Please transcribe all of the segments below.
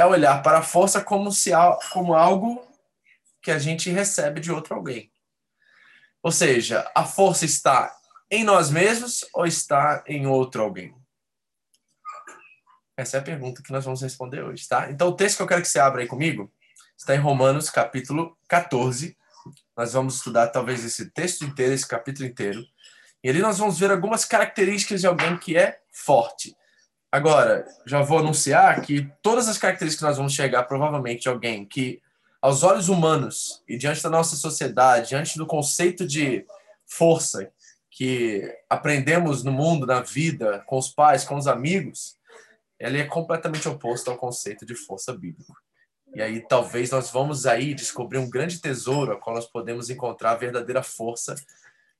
é olhar para a força como, se, como algo que a gente recebe de outro alguém. Ou seja, a força está em nós mesmos ou está em outro alguém? Essa é a pergunta que nós vamos responder hoje, tá? Então, o texto que eu quero que você abra aí comigo está em Romanos, capítulo 14. Nós vamos estudar talvez esse texto inteiro, esse capítulo inteiro. E ali nós vamos ver algumas características de alguém que é forte. Agora, já vou anunciar que todas as características que nós vamos chegar, provavelmente, alguém que, aos olhos humanos e diante da nossa sociedade, diante do conceito de força que aprendemos no mundo, na vida, com os pais, com os amigos, ele é completamente oposto ao conceito de força bíblica. E aí talvez nós vamos aí descobrir um grande tesouro a qual nós podemos encontrar a verdadeira força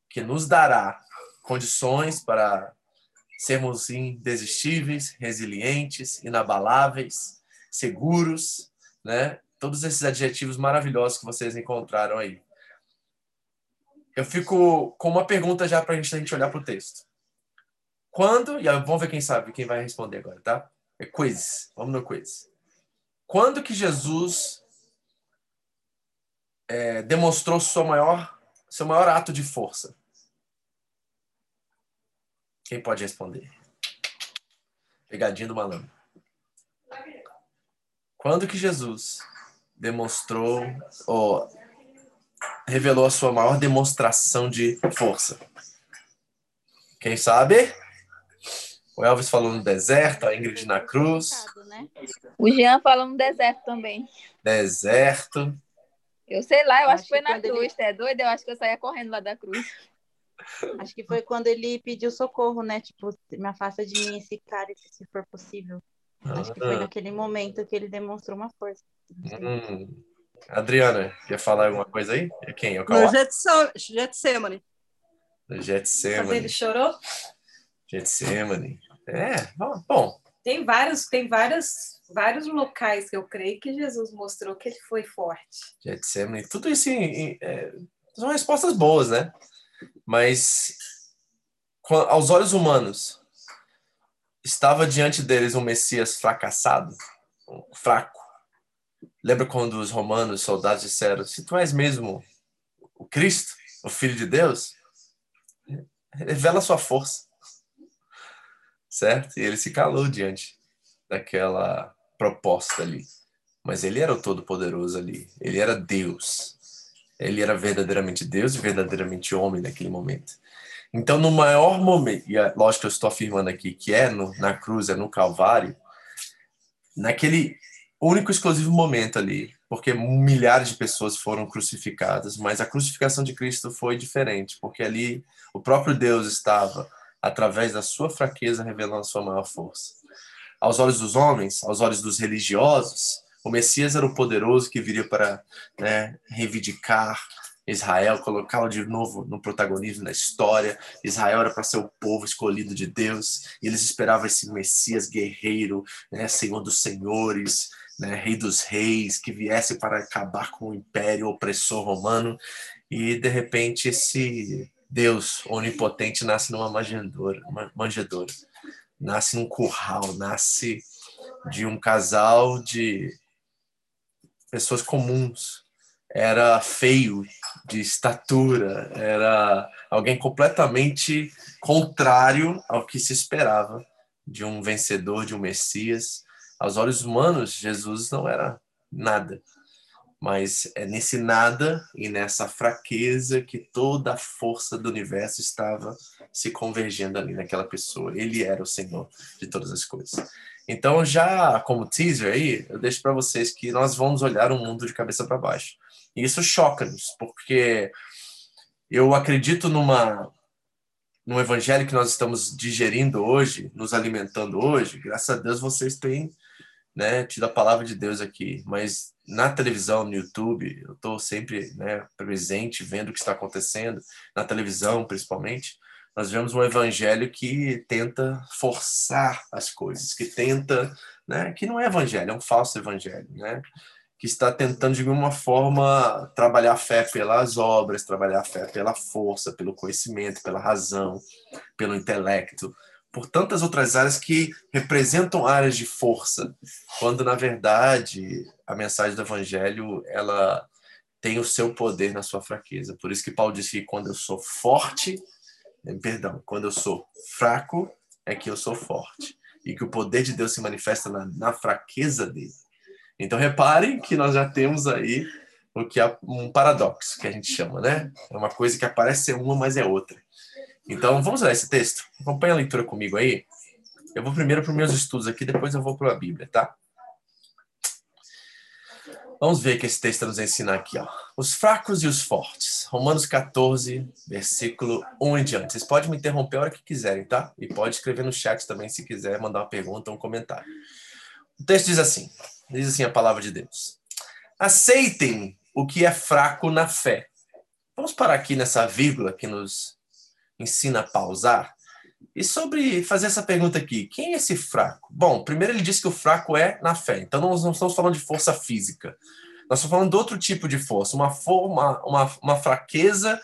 que nos dará condições para sermos indesistíveis, resilientes, inabaláveis, seguros, né? Todos esses adjetivos maravilhosos que vocês encontraram aí. Eu fico com uma pergunta já para a gente olhar para o texto. Quando, e vamos ver quem sabe, quem vai responder agora, tá? É quiz, vamos no quiz. Quando que Jesus é, demonstrou sua maior, seu maior ato de força? Quem pode responder? Pegadinha do malandro. Quando que Jesus demonstrou ou revelou a sua maior demonstração de força? Quem sabe? O Elvis falou no deserto, a Ingrid na cruz. O Jean falou no deserto também. Deserto. Eu sei lá, eu acho, acho que foi na cruz, ele... é doido? Eu acho que eu saía correndo lá da cruz. Acho que foi quando ele pediu socorro, né? Tipo, me afasta de mim esse cara, se for possível. Ah. Acho que foi naquele momento que ele demonstrou uma força. Hum. Adriana, quer falar alguma coisa aí? É quem? É o no Getsemane. No Getsemane. Ele chorou? Getsemane. É, bom. Tem vários, tem vários, vários locais que eu creio que Jesus mostrou que ele foi forte. Getsemane. Tudo isso em, em, é, são respostas boas, né? Mas aos olhos humanos, estava diante deles um Messias fracassado, fraco. Lembra quando os romanos, soldados, disseram: Se tu és mesmo o Cristo, o Filho de Deus, revela sua força. Certo? E ele se calou diante daquela proposta ali. Mas ele era o Todo-Poderoso ali. Ele era Deus. Ele era verdadeiramente Deus e verdadeiramente homem naquele momento. Então, no maior momento, e é lógico que eu estou afirmando aqui que é no, na cruz, é no Calvário, naquele único exclusivo momento ali, porque milhares de pessoas foram crucificadas, mas a crucificação de Cristo foi diferente, porque ali o próprio Deus estava, através da sua fraqueza, revelando a sua maior força. Aos olhos dos homens, aos olhos dos religiosos, o Messias era o poderoso que viria para né, reivindicar Israel, colocá-lo de novo no protagonismo da história. Israel era para ser o povo escolhido de Deus, e eles esperavam esse Messias guerreiro, né, Senhor dos senhores, né, Rei dos reis, que viesse para acabar com o império opressor romano. E de repente esse Deus onipotente nasce numa manjedoura, nasce num curral, nasce de um casal de pessoas comuns. Era feio de estatura, era alguém completamente contrário ao que se esperava de um vencedor, de um Messias. Aos olhos humanos, Jesus não era nada. Mas é nesse nada e nessa fraqueza que toda a força do universo estava se convergendo ali naquela pessoa. Ele era o Senhor de todas as coisas. Então, já como teaser aí, eu deixo para vocês que nós vamos olhar o mundo de cabeça para baixo. E isso choca-nos, porque eu acredito numa no evangelho que nós estamos digerindo hoje, nos alimentando hoje. Graças a Deus vocês têm né, tido a palavra de Deus aqui, mas na televisão, no YouTube, eu estou sempre né, presente, vendo o que está acontecendo, na televisão principalmente nós vemos um evangelho que tenta forçar as coisas, que tenta, né, que não é evangelho, é um falso evangelho, né, que está tentando de alguma forma trabalhar a fé pelas obras, trabalhar a fé pela força, pelo conhecimento, pela razão, pelo intelecto, por tantas outras áreas que representam áreas de força, quando na verdade a mensagem do evangelho ela tem o seu poder na sua fraqueza. Por isso que Paulo disse que quando eu sou forte, perdão, quando eu sou fraco é que eu sou forte e que o poder de Deus se manifesta na, na fraqueza dele. Então reparem que nós já temos aí o que é um paradoxo que a gente chama, né? É uma coisa que aparece ser uma, mas é outra. Então, vamos ler esse texto? Acompanha a leitura comigo aí. Eu vou primeiro para os meus estudos aqui, depois eu vou para a Bíblia, tá? Vamos ver o que esse texto nos ensina aqui, ó. Os fracos e os fortes. Romanos 14, versículo 1 em diante. Vocês podem me interromper a hora que quiserem, tá? E pode escrever no chat também se quiser mandar uma pergunta ou um comentário. O texto diz assim: diz assim a palavra de Deus. Aceitem o que é fraco na fé. Vamos parar aqui nessa vírgula que nos ensina a pausar. E sobre fazer essa pergunta aqui, quem é esse fraco? Bom, primeiro ele disse que o fraco é na fé. Então nós não estamos falando de força física. Nós estamos falando de outro tipo de força, uma, forma, uma, uma fraqueza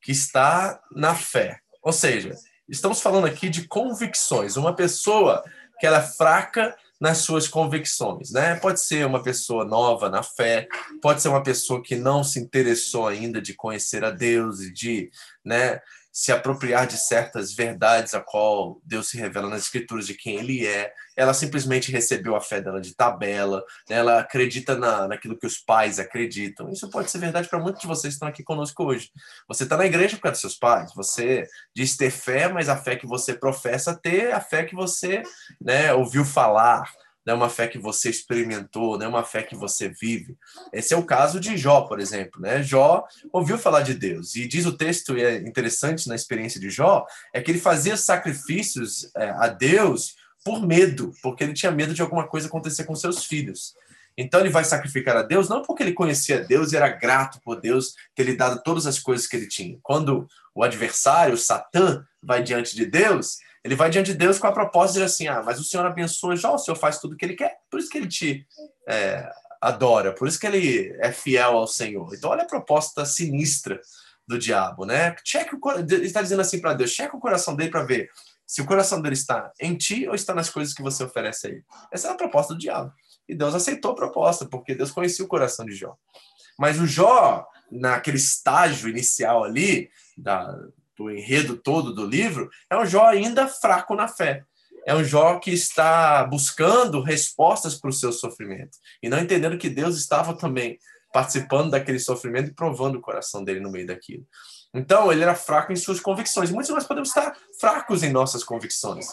que está na fé. Ou seja, estamos falando aqui de convicções. Uma pessoa que ela é fraca nas suas convicções, né? Pode ser uma pessoa nova na fé, pode ser uma pessoa que não se interessou ainda de conhecer a Deus e de, né, se apropriar de certas verdades a qual Deus se revela nas escrituras de quem ele é. Ela simplesmente recebeu a fé dela de tabela, né? ela acredita na, naquilo que os pais acreditam. Isso pode ser verdade para muitos de vocês que estão aqui conosco hoje. Você está na igreja por causa dos seus pais, você diz ter fé, mas a fé que você professa ter, a fé que você né, ouviu falar, não é uma fé que você experimentou, não é uma fé que você vive. Esse é o caso de Jó, por exemplo. Né? Jó ouviu falar de Deus, e diz o texto, e é interessante na experiência de Jó, é que ele fazia sacrifícios é, a Deus por medo, porque ele tinha medo de alguma coisa acontecer com seus filhos. Então ele vai sacrificar a Deus não porque ele conhecia Deus e era grato por Deus ter lhe dado todas as coisas que ele tinha. Quando o adversário, o Satã, vai diante de Deus, ele vai diante de Deus com a proposta de assim: ah, mas o Senhor abençoa já, o Senhor faz tudo o que ele quer, por isso que ele te é, adora, por isso que ele é fiel ao Senhor. Então, olha a proposta sinistra do diabo, né? Cheque o ele está dizendo assim para Deus: cheque o coração dele para ver se o coração dele está em ti ou está nas coisas que você oferece a ele. Essa é a proposta do diabo. E Deus aceitou a proposta, porque Deus conhecia o coração de Jó. Mas o Jó, naquele estágio inicial ali, da, do enredo todo do livro, é um Jó ainda fraco na fé. É um Jó que está buscando respostas para o seu sofrimento e não entendendo que Deus estava também participando daquele sofrimento e provando o coração dele no meio daquilo. Então, ele era fraco em suas convicções. Muitos de nós podemos estar fracos em nossas convicções.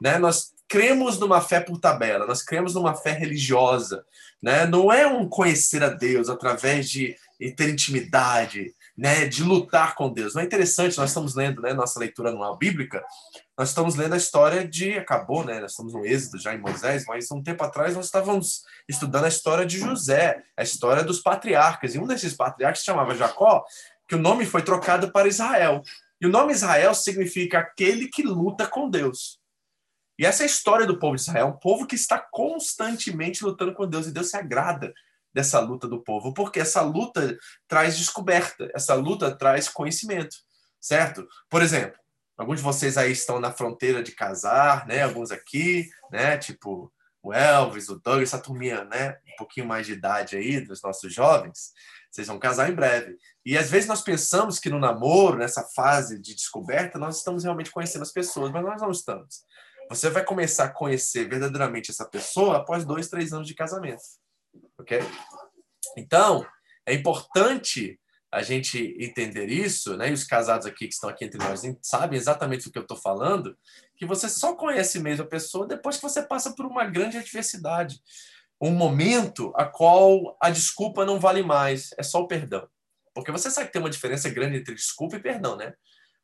Né? Nós cremos numa fé por tabela, nós cremos numa fé religiosa. Né? Não é um conhecer a Deus através de ter intimidade, né, de lutar com Deus. Não é interessante, nós estamos lendo, né, nossa leitura anual bíblica, nós estamos lendo a história de, acabou, né, nós estamos no Êxodo já em Moisés, mas um tempo atrás nós estávamos estudando a história de José, a história dos patriarcas, e um desses patriarcas se chamava Jacó, que o nome foi trocado para Israel. E o nome Israel significa aquele que luta com Deus. E essa é a história do povo de Israel, um povo que está constantemente lutando com Deus, e Deus se agrada dessa luta do povo, porque essa luta traz descoberta, essa luta traz conhecimento, certo? Por exemplo, alguns de vocês aí estão na fronteira de casar, né? Alguns aqui, né? Tipo o Elvis, o Doug, essa turminha, né? Um pouquinho mais de idade aí dos nossos jovens, vocês vão casar em breve. E às vezes nós pensamos que no namoro, nessa fase de descoberta, nós estamos realmente conhecendo as pessoas, mas nós não estamos. Você vai começar a conhecer verdadeiramente essa pessoa após dois, três anos de casamento ok? Então, é importante a gente entender isso, né? E os casados aqui que estão aqui entre nós sabem exatamente o que eu estou falando, que você só conhece mesmo a pessoa depois que você passa por uma grande adversidade, um momento a qual a desculpa não vale mais, é só o perdão. Porque você sabe que tem uma diferença grande entre desculpa e perdão, né?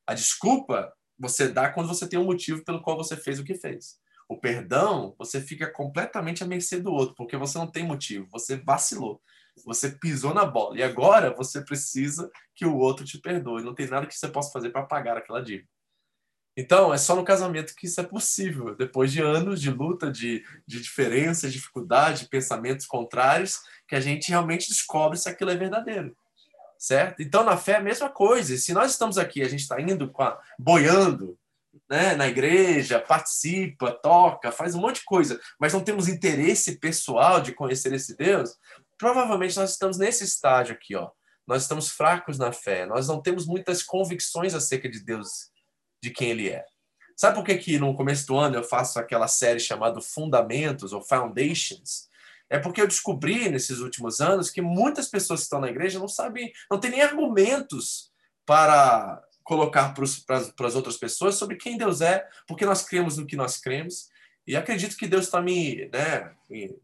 A desculpa você dá quando você tem um motivo pelo qual você fez o que fez. O perdão, você fica completamente à mercê do outro, porque você não tem motivo, você vacilou, você pisou na bola. E agora você precisa que o outro te perdoe. Não tem nada que você possa fazer para pagar aquela dívida. Então, é só no casamento que isso é possível. Depois de anos de luta, de, de diferenças, dificuldade, pensamentos contrários, que a gente realmente descobre se aquilo é verdadeiro. Certo? Então, na fé é a mesma coisa. E se nós estamos aqui, a gente está indo a, boiando, né, na igreja, participa, toca, faz um monte de coisa, mas não temos interesse pessoal de conhecer esse Deus, provavelmente nós estamos nesse estágio aqui, ó. Nós estamos fracos na fé, nós não temos muitas convicções acerca de Deus, de quem Ele é. Sabe por que, que no começo do ano eu faço aquela série chamada Fundamentos ou Foundations? É porque eu descobri nesses últimos anos que muitas pessoas que estão na igreja não sabem, não têm nem argumentos para colocar para as outras pessoas sobre quem Deus é, porque nós cremos no que nós cremos. E acredito que Deus está me, né, me,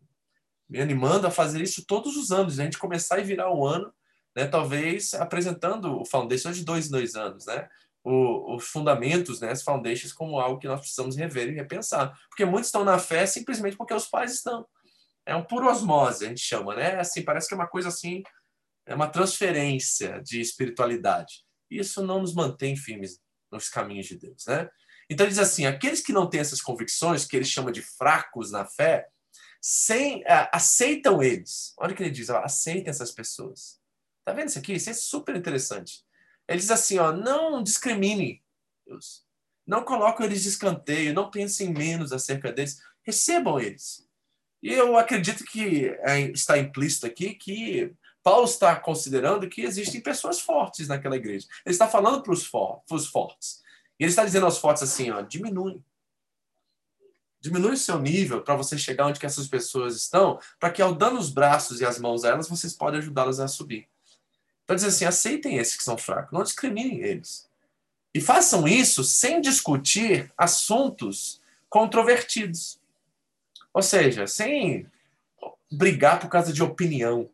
me, animando a fazer isso todos os anos, a gente começar e virar um ano, né, talvez apresentando o Foundation de dois em dois anos, né, o, os fundamentos, né, as foundations como algo que nós precisamos rever e repensar. Porque muitos estão na fé simplesmente porque os pais estão. É um puro osmose, a gente chama, né? Assim, parece que é uma coisa assim, é uma transferência de espiritualidade isso não nos mantém firmes nos caminhos de Deus, né? Então diz assim, aqueles que não têm essas convicções, que ele chama de fracos na fé, sem, uh, aceitam eles. Olha o que ele diz, ó, aceitem essas pessoas. Tá vendo isso aqui? Isso é super interessante. Ele diz assim, ó, não discrimine Deus. Não coloquem eles de escanteio, não pensem menos acerca deles, recebam eles. E eu acredito que é, está implícito aqui que Paulo está considerando que existem pessoas fortes naquela igreja. Ele está falando para os for fortes. E ele está dizendo aos fortes assim, ó, diminui. Diminui o seu nível para você chegar onde que essas pessoas estão, para que ao dando os braços e as mãos a elas, vocês podem ajudá-las a subir. Então dizer assim, aceitem esses que são fracos, não discriminem eles. E façam isso sem discutir assuntos controvertidos. Ou seja, sem brigar por causa de opinião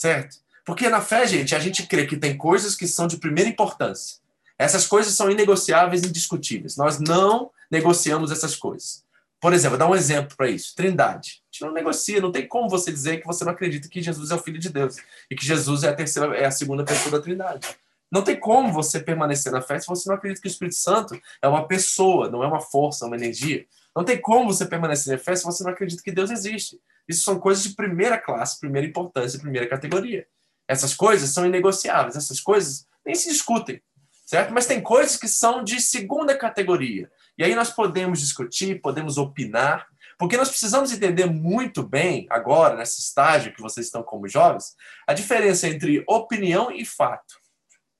certo? Porque na fé, gente, a gente crê que tem coisas que são de primeira importância. Essas coisas são inegociáveis e indiscutíveis. Nós não negociamos essas coisas. Por exemplo, dar um exemplo para isso. Trindade. A gente não negocia, não tem como você dizer que você não acredita que Jesus é o Filho de Deus e que Jesus é a terceira, é a segunda pessoa da Trindade. Não tem como você permanecer na fé se você não acredita que o Espírito Santo é uma pessoa, não é uma força, é uma energia. Não tem como você permanecer na fé se você não acredita que Deus existe. Isso são coisas de primeira classe, primeira importância, primeira categoria. Essas coisas são inegociáveis, essas coisas nem se discutem, certo? Mas tem coisas que são de segunda categoria. E aí nós podemos discutir, podemos opinar, porque nós precisamos entender muito bem, agora, nesse estágio que vocês estão como jovens, a diferença entre opinião e fato.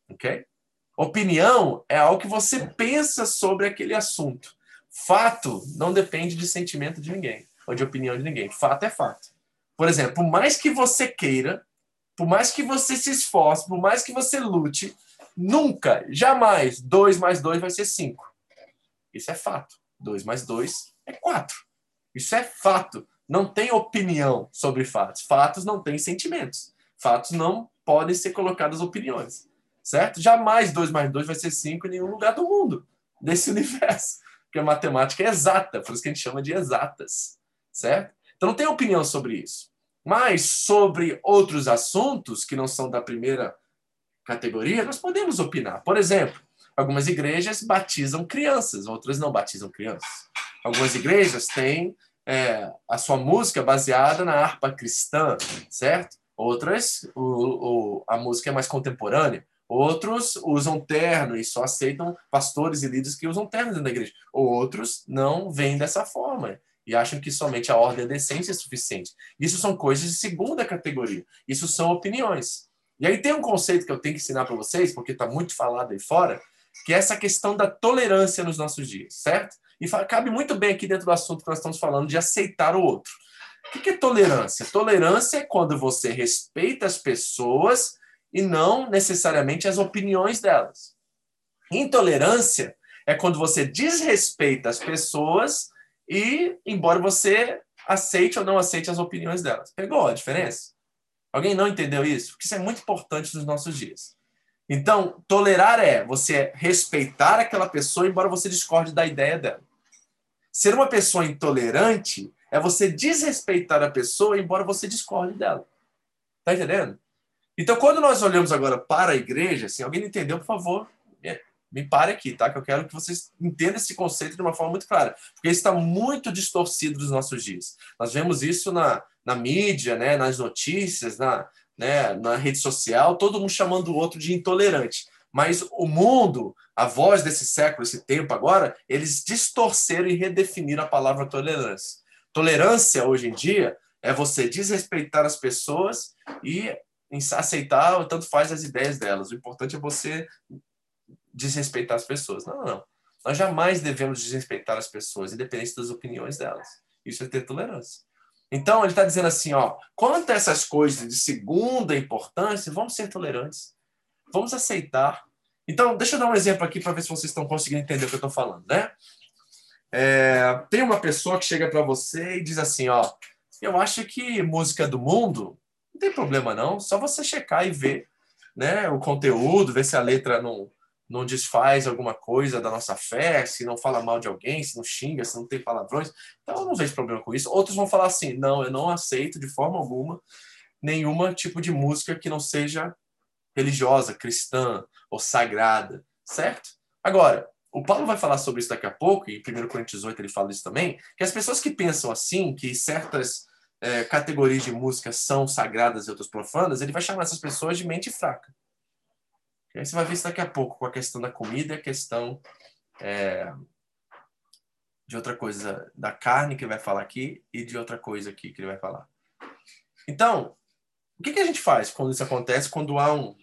Ok? Opinião é algo que você pensa sobre aquele assunto. Fato não depende de sentimento de ninguém ou de opinião de ninguém. Fato é fato. Por exemplo, por mais que você queira, por mais que você se esforce, por mais que você lute, nunca, jamais, 2 mais 2 vai ser 5. Isso é fato. 2 mais 2 é 4. Isso é fato. Não tem opinião sobre fatos. Fatos não têm sentimentos. Fatos não podem ser colocados opiniões. Certo? Jamais 2 mais 2 vai ser 5 em nenhum lugar do mundo, desse universo. Porque a matemática é exata, por isso que a gente chama de exatas certo? Então não tem opinião sobre isso. Mas sobre outros assuntos que não são da primeira categoria, nós podemos opinar. Por exemplo, algumas igrejas batizam crianças, outras não batizam crianças. Algumas igrejas têm é, a sua música baseada na harpa cristã, certo? Outras, o, o, a música é mais contemporânea. Outros usam terno e só aceitam pastores e líderes que usam terno dentro da igreja. Outros não vêm dessa forma e acham que somente a ordem da decência é suficiente. Isso são coisas de segunda categoria. Isso são opiniões. E aí tem um conceito que eu tenho que ensinar para vocês, porque está muito falado aí fora, que é essa questão da tolerância nos nossos dias, certo? E cabe muito bem aqui dentro do assunto que nós estamos falando de aceitar o outro. O que é tolerância? Tolerância é quando você respeita as pessoas e não necessariamente as opiniões delas. Intolerância é quando você desrespeita as pessoas e embora você aceite ou não aceite as opiniões delas. Pegou a diferença? Alguém não entendeu isso? Porque isso é muito importante nos nossos dias. Então, tolerar é você respeitar aquela pessoa, embora você discorde da ideia dela. Ser uma pessoa intolerante é você desrespeitar a pessoa, embora você discorde dela. Tá entendendo? Então, quando nós olhamos agora para a igreja, se alguém entendeu, por favor, me pare aqui, tá? Que eu quero que vocês entendam esse conceito de uma forma muito clara, porque está muito distorcido nos nossos dias. Nós vemos isso na, na mídia, né? nas notícias, na, né? na rede social, todo mundo chamando o outro de intolerante. Mas o mundo, a voz desse século, esse tempo agora, eles distorceram e redefiniram a palavra tolerância. Tolerância, hoje em dia, é você desrespeitar as pessoas e aceitar, tanto faz as ideias delas. O importante é você desrespeitar as pessoas. Não, não. Nós jamais devemos desrespeitar as pessoas, independente das opiniões delas. Isso é ter tolerância. Então, ele está dizendo assim, ó, quanto a essas coisas de segunda importância, vamos ser tolerantes. Vamos aceitar. Então, deixa eu dar um exemplo aqui para ver se vocês estão conseguindo entender o que eu estou falando, né? É, tem uma pessoa que chega para você e diz assim, ó, eu acho que música do mundo não tem problema não, só você checar e ver, né, o conteúdo, ver se a letra não não desfaz alguma coisa da nossa fé, se não fala mal de alguém, se não xinga, se não tem palavrões. Então eu não vejo problema com isso. Outros vão falar assim: não, eu não aceito de forma alguma nenhuma tipo de música que não seja religiosa, cristã ou sagrada, certo? Agora, o Paulo vai falar sobre isso daqui a pouco, e em 1 Coríntios 8 ele fala isso também, que as pessoas que pensam assim, que certas é, categorias de música são sagradas e outras profanas, ele vai chamar essas pessoas de mente fraca. Aí você vai ver isso daqui a pouco, com a questão da comida a questão é, de outra coisa da carne que ele vai falar aqui e de outra coisa aqui que ele vai falar. Então, o que, que a gente faz quando isso acontece, quando há um,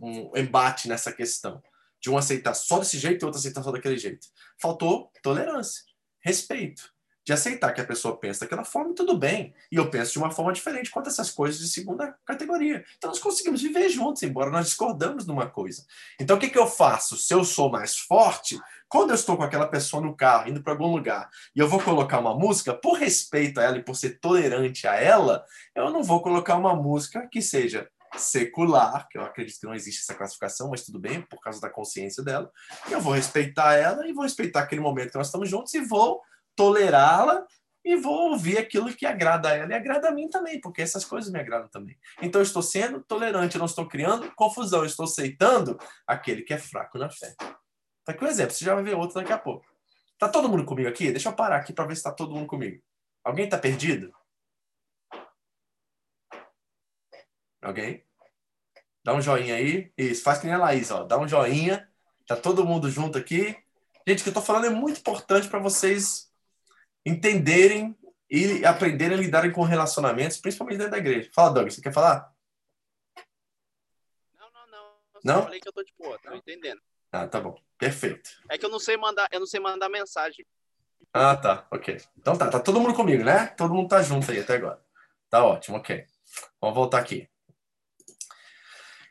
um embate nessa questão? De um aceitar só desse jeito e outro aceitar só daquele jeito. Faltou tolerância, respeito de aceitar que a pessoa pensa daquela forma, tudo bem. E eu penso de uma forma diferente quanto essas coisas de segunda categoria. Então nós conseguimos viver juntos, embora nós discordamos numa coisa. Então o que, que eu faço? Se eu sou mais forte, quando eu estou com aquela pessoa no carro, indo para algum lugar, e eu vou colocar uma música, por respeito a ela e por ser tolerante a ela, eu não vou colocar uma música que seja secular, que eu acredito que não existe essa classificação, mas tudo bem, por causa da consciência dela. Eu vou respeitar ela e vou respeitar aquele momento que nós estamos juntos e vou tolerá-la e vou ouvir aquilo que agrada a ela e agrada a mim também, porque essas coisas me agradam também. Então eu estou sendo tolerante, não estou criando confusão, estou aceitando aquele que é fraco na fé. Tá aqui um exemplo, você já vai ver outro daqui a pouco. Tá todo mundo comigo aqui? Deixa eu parar aqui para ver se está todo mundo comigo. Alguém está perdido? Alguém? Dá um joinha aí. Isso, faz que nem a Laís, ó. Dá um joinha. Tá todo mundo junto aqui. Gente, o que eu tô falando é muito importante para vocês entenderem e aprenderem a lidarem com relacionamentos, principalmente dentro da igreja. Fala, Doug, você quer falar? Não, não, não. Eu não? falei que eu tô de boa, tô entendendo. Ah, tá bom. Perfeito. É que eu não sei mandar, eu não sei mandar mensagem. Ah, tá. Ok. Então tá, tá todo mundo comigo, né? Todo mundo tá junto aí até agora. Tá ótimo, ok. Vamos voltar aqui.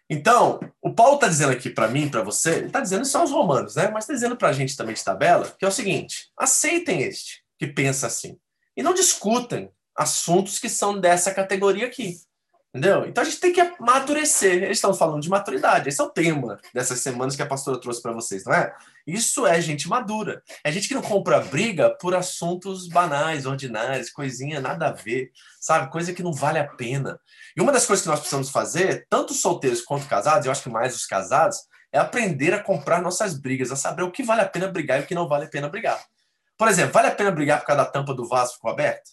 Então, o Paulo está dizendo aqui para mim, para você, ele está dizendo só aos romanos, né? Mas está dizendo para a gente também de tabela, que é o seguinte: aceitem este que pensa assim. E não discutem assuntos que são dessa categoria aqui. Entendeu? Então a gente tem que amadurecer. Eles estão falando de maturidade. Esse é o tema dessas semanas que a pastora trouxe para vocês, não é? Isso é gente madura. É gente que não compra briga por assuntos banais, ordinários, coisinha nada a ver, sabe? Coisa que não vale a pena. E uma das coisas que nós precisamos fazer, tanto solteiros quanto casados, eu acho que mais os casados, é aprender a comprar nossas brigas, a saber o que vale a pena brigar e o que não vale a pena brigar. Por exemplo, vale a pena brigar por causa da tampa do vaso ficou aberta?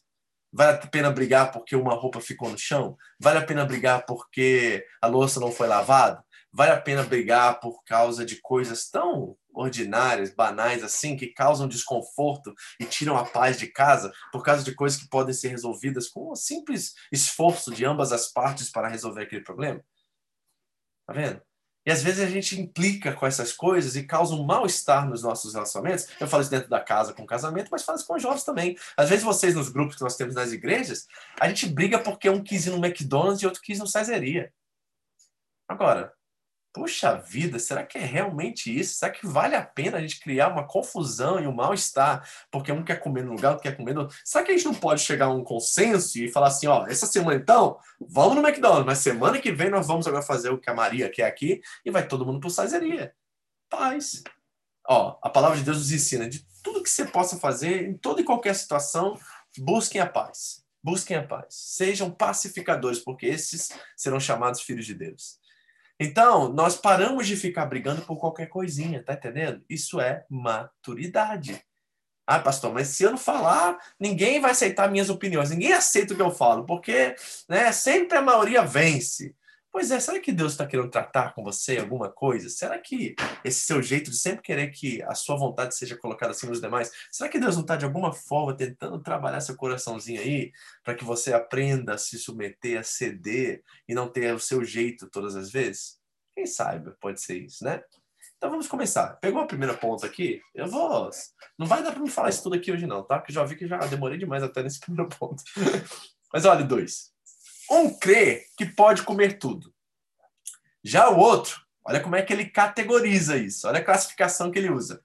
Vale a pena brigar porque uma roupa ficou no chão? Vale a pena brigar porque a louça não foi lavada? Vale a pena brigar por causa de coisas tão ordinárias, banais assim, que causam desconforto e tiram a paz de casa por causa de coisas que podem ser resolvidas com um simples esforço de ambas as partes para resolver aquele problema? Tá vendo? E às vezes a gente implica com essas coisas e causa um mal-estar nos nossos relacionamentos. Eu falo isso dentro da casa com casamento, mas falo isso com jovens também. Às vezes vocês, nos grupos que nós temos nas igrejas, a gente briga porque um quis ir no McDonald's e outro quis no Cesaria. Agora, Puxa vida, será que é realmente isso? Será que vale a pena a gente criar uma confusão e um mal-estar porque um quer comer num lugar, outro quer comer no outro? Será que a gente não pode chegar a um consenso e falar assim, ó, essa semana então, vamos no McDonald's, mas semana que vem nós vamos agora fazer o que a Maria quer aqui e vai todo mundo pro Sazeria. Paz. Ó, a palavra de Deus nos ensina de tudo que você possa fazer, em toda e qualquer situação, busquem a paz. Busquem a paz. Sejam pacificadores, porque esses serão chamados filhos de Deus. Então, nós paramos de ficar brigando por qualquer coisinha, tá entendendo? Isso é maturidade. Ah, pastor, mas se eu não falar, ninguém vai aceitar minhas opiniões, ninguém aceita o que eu falo, porque né, sempre a maioria vence. Pois é, será que Deus está querendo tratar com você alguma coisa? Será que esse seu jeito de sempre querer que a sua vontade seja colocada acima dos demais, será que Deus não está de alguma forma tentando trabalhar seu coraçãozinho aí para que você aprenda a se submeter, a ceder e não ter o seu jeito todas as vezes? Quem sabe pode ser isso, né? Então vamos começar. Pegou a primeira ponta aqui? Eu vou. Não vai dar para me falar isso tudo aqui hoje, não, tá? Porque já vi que já demorei demais até nesse primeiro ponto. Mas olha, dois. Um crê que pode comer tudo. Já o outro, olha como é que ele categoriza isso. Olha a classificação que ele usa.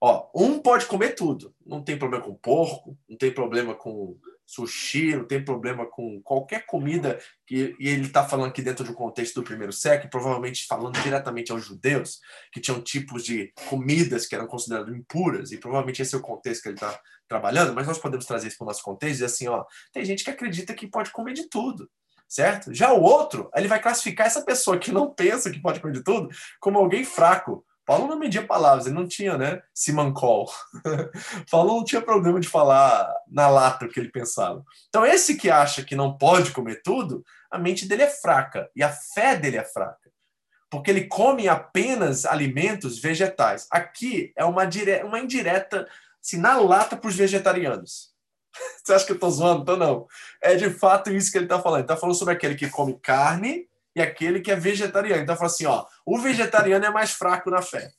Ó, um pode comer tudo. Não tem problema com porco, não tem problema com sushi, não tem problema com qualquer comida que e ele está falando aqui dentro do contexto do primeiro século, provavelmente falando diretamente aos judeus, que tinham tipos de comidas que eram consideradas impuras, e provavelmente esse é o contexto que ele está trabalhando, mas nós podemos trazer isso para o nosso contexto e assim, ó, tem gente que acredita que pode comer de tudo, certo? Já o outro, ele vai classificar essa pessoa que não pensa que pode comer de tudo como alguém fraco, Paulo não media palavras, ele não tinha, né, simancol. Paulo não tinha problema de falar na lata o que ele pensava. Então, esse que acha que não pode comer tudo, a mente dele é fraca e a fé dele é fraca. Porque ele come apenas alimentos vegetais. Aqui é uma, dire... uma indireta, assim, na lata para os vegetarianos. Você acha que eu estou zoando? Então, não. É de fato isso que ele está falando. Ele está falando sobre aquele que come carne e aquele que é vegetariano. Então, fala assim, ó, o vegetariano é mais fraco na fé.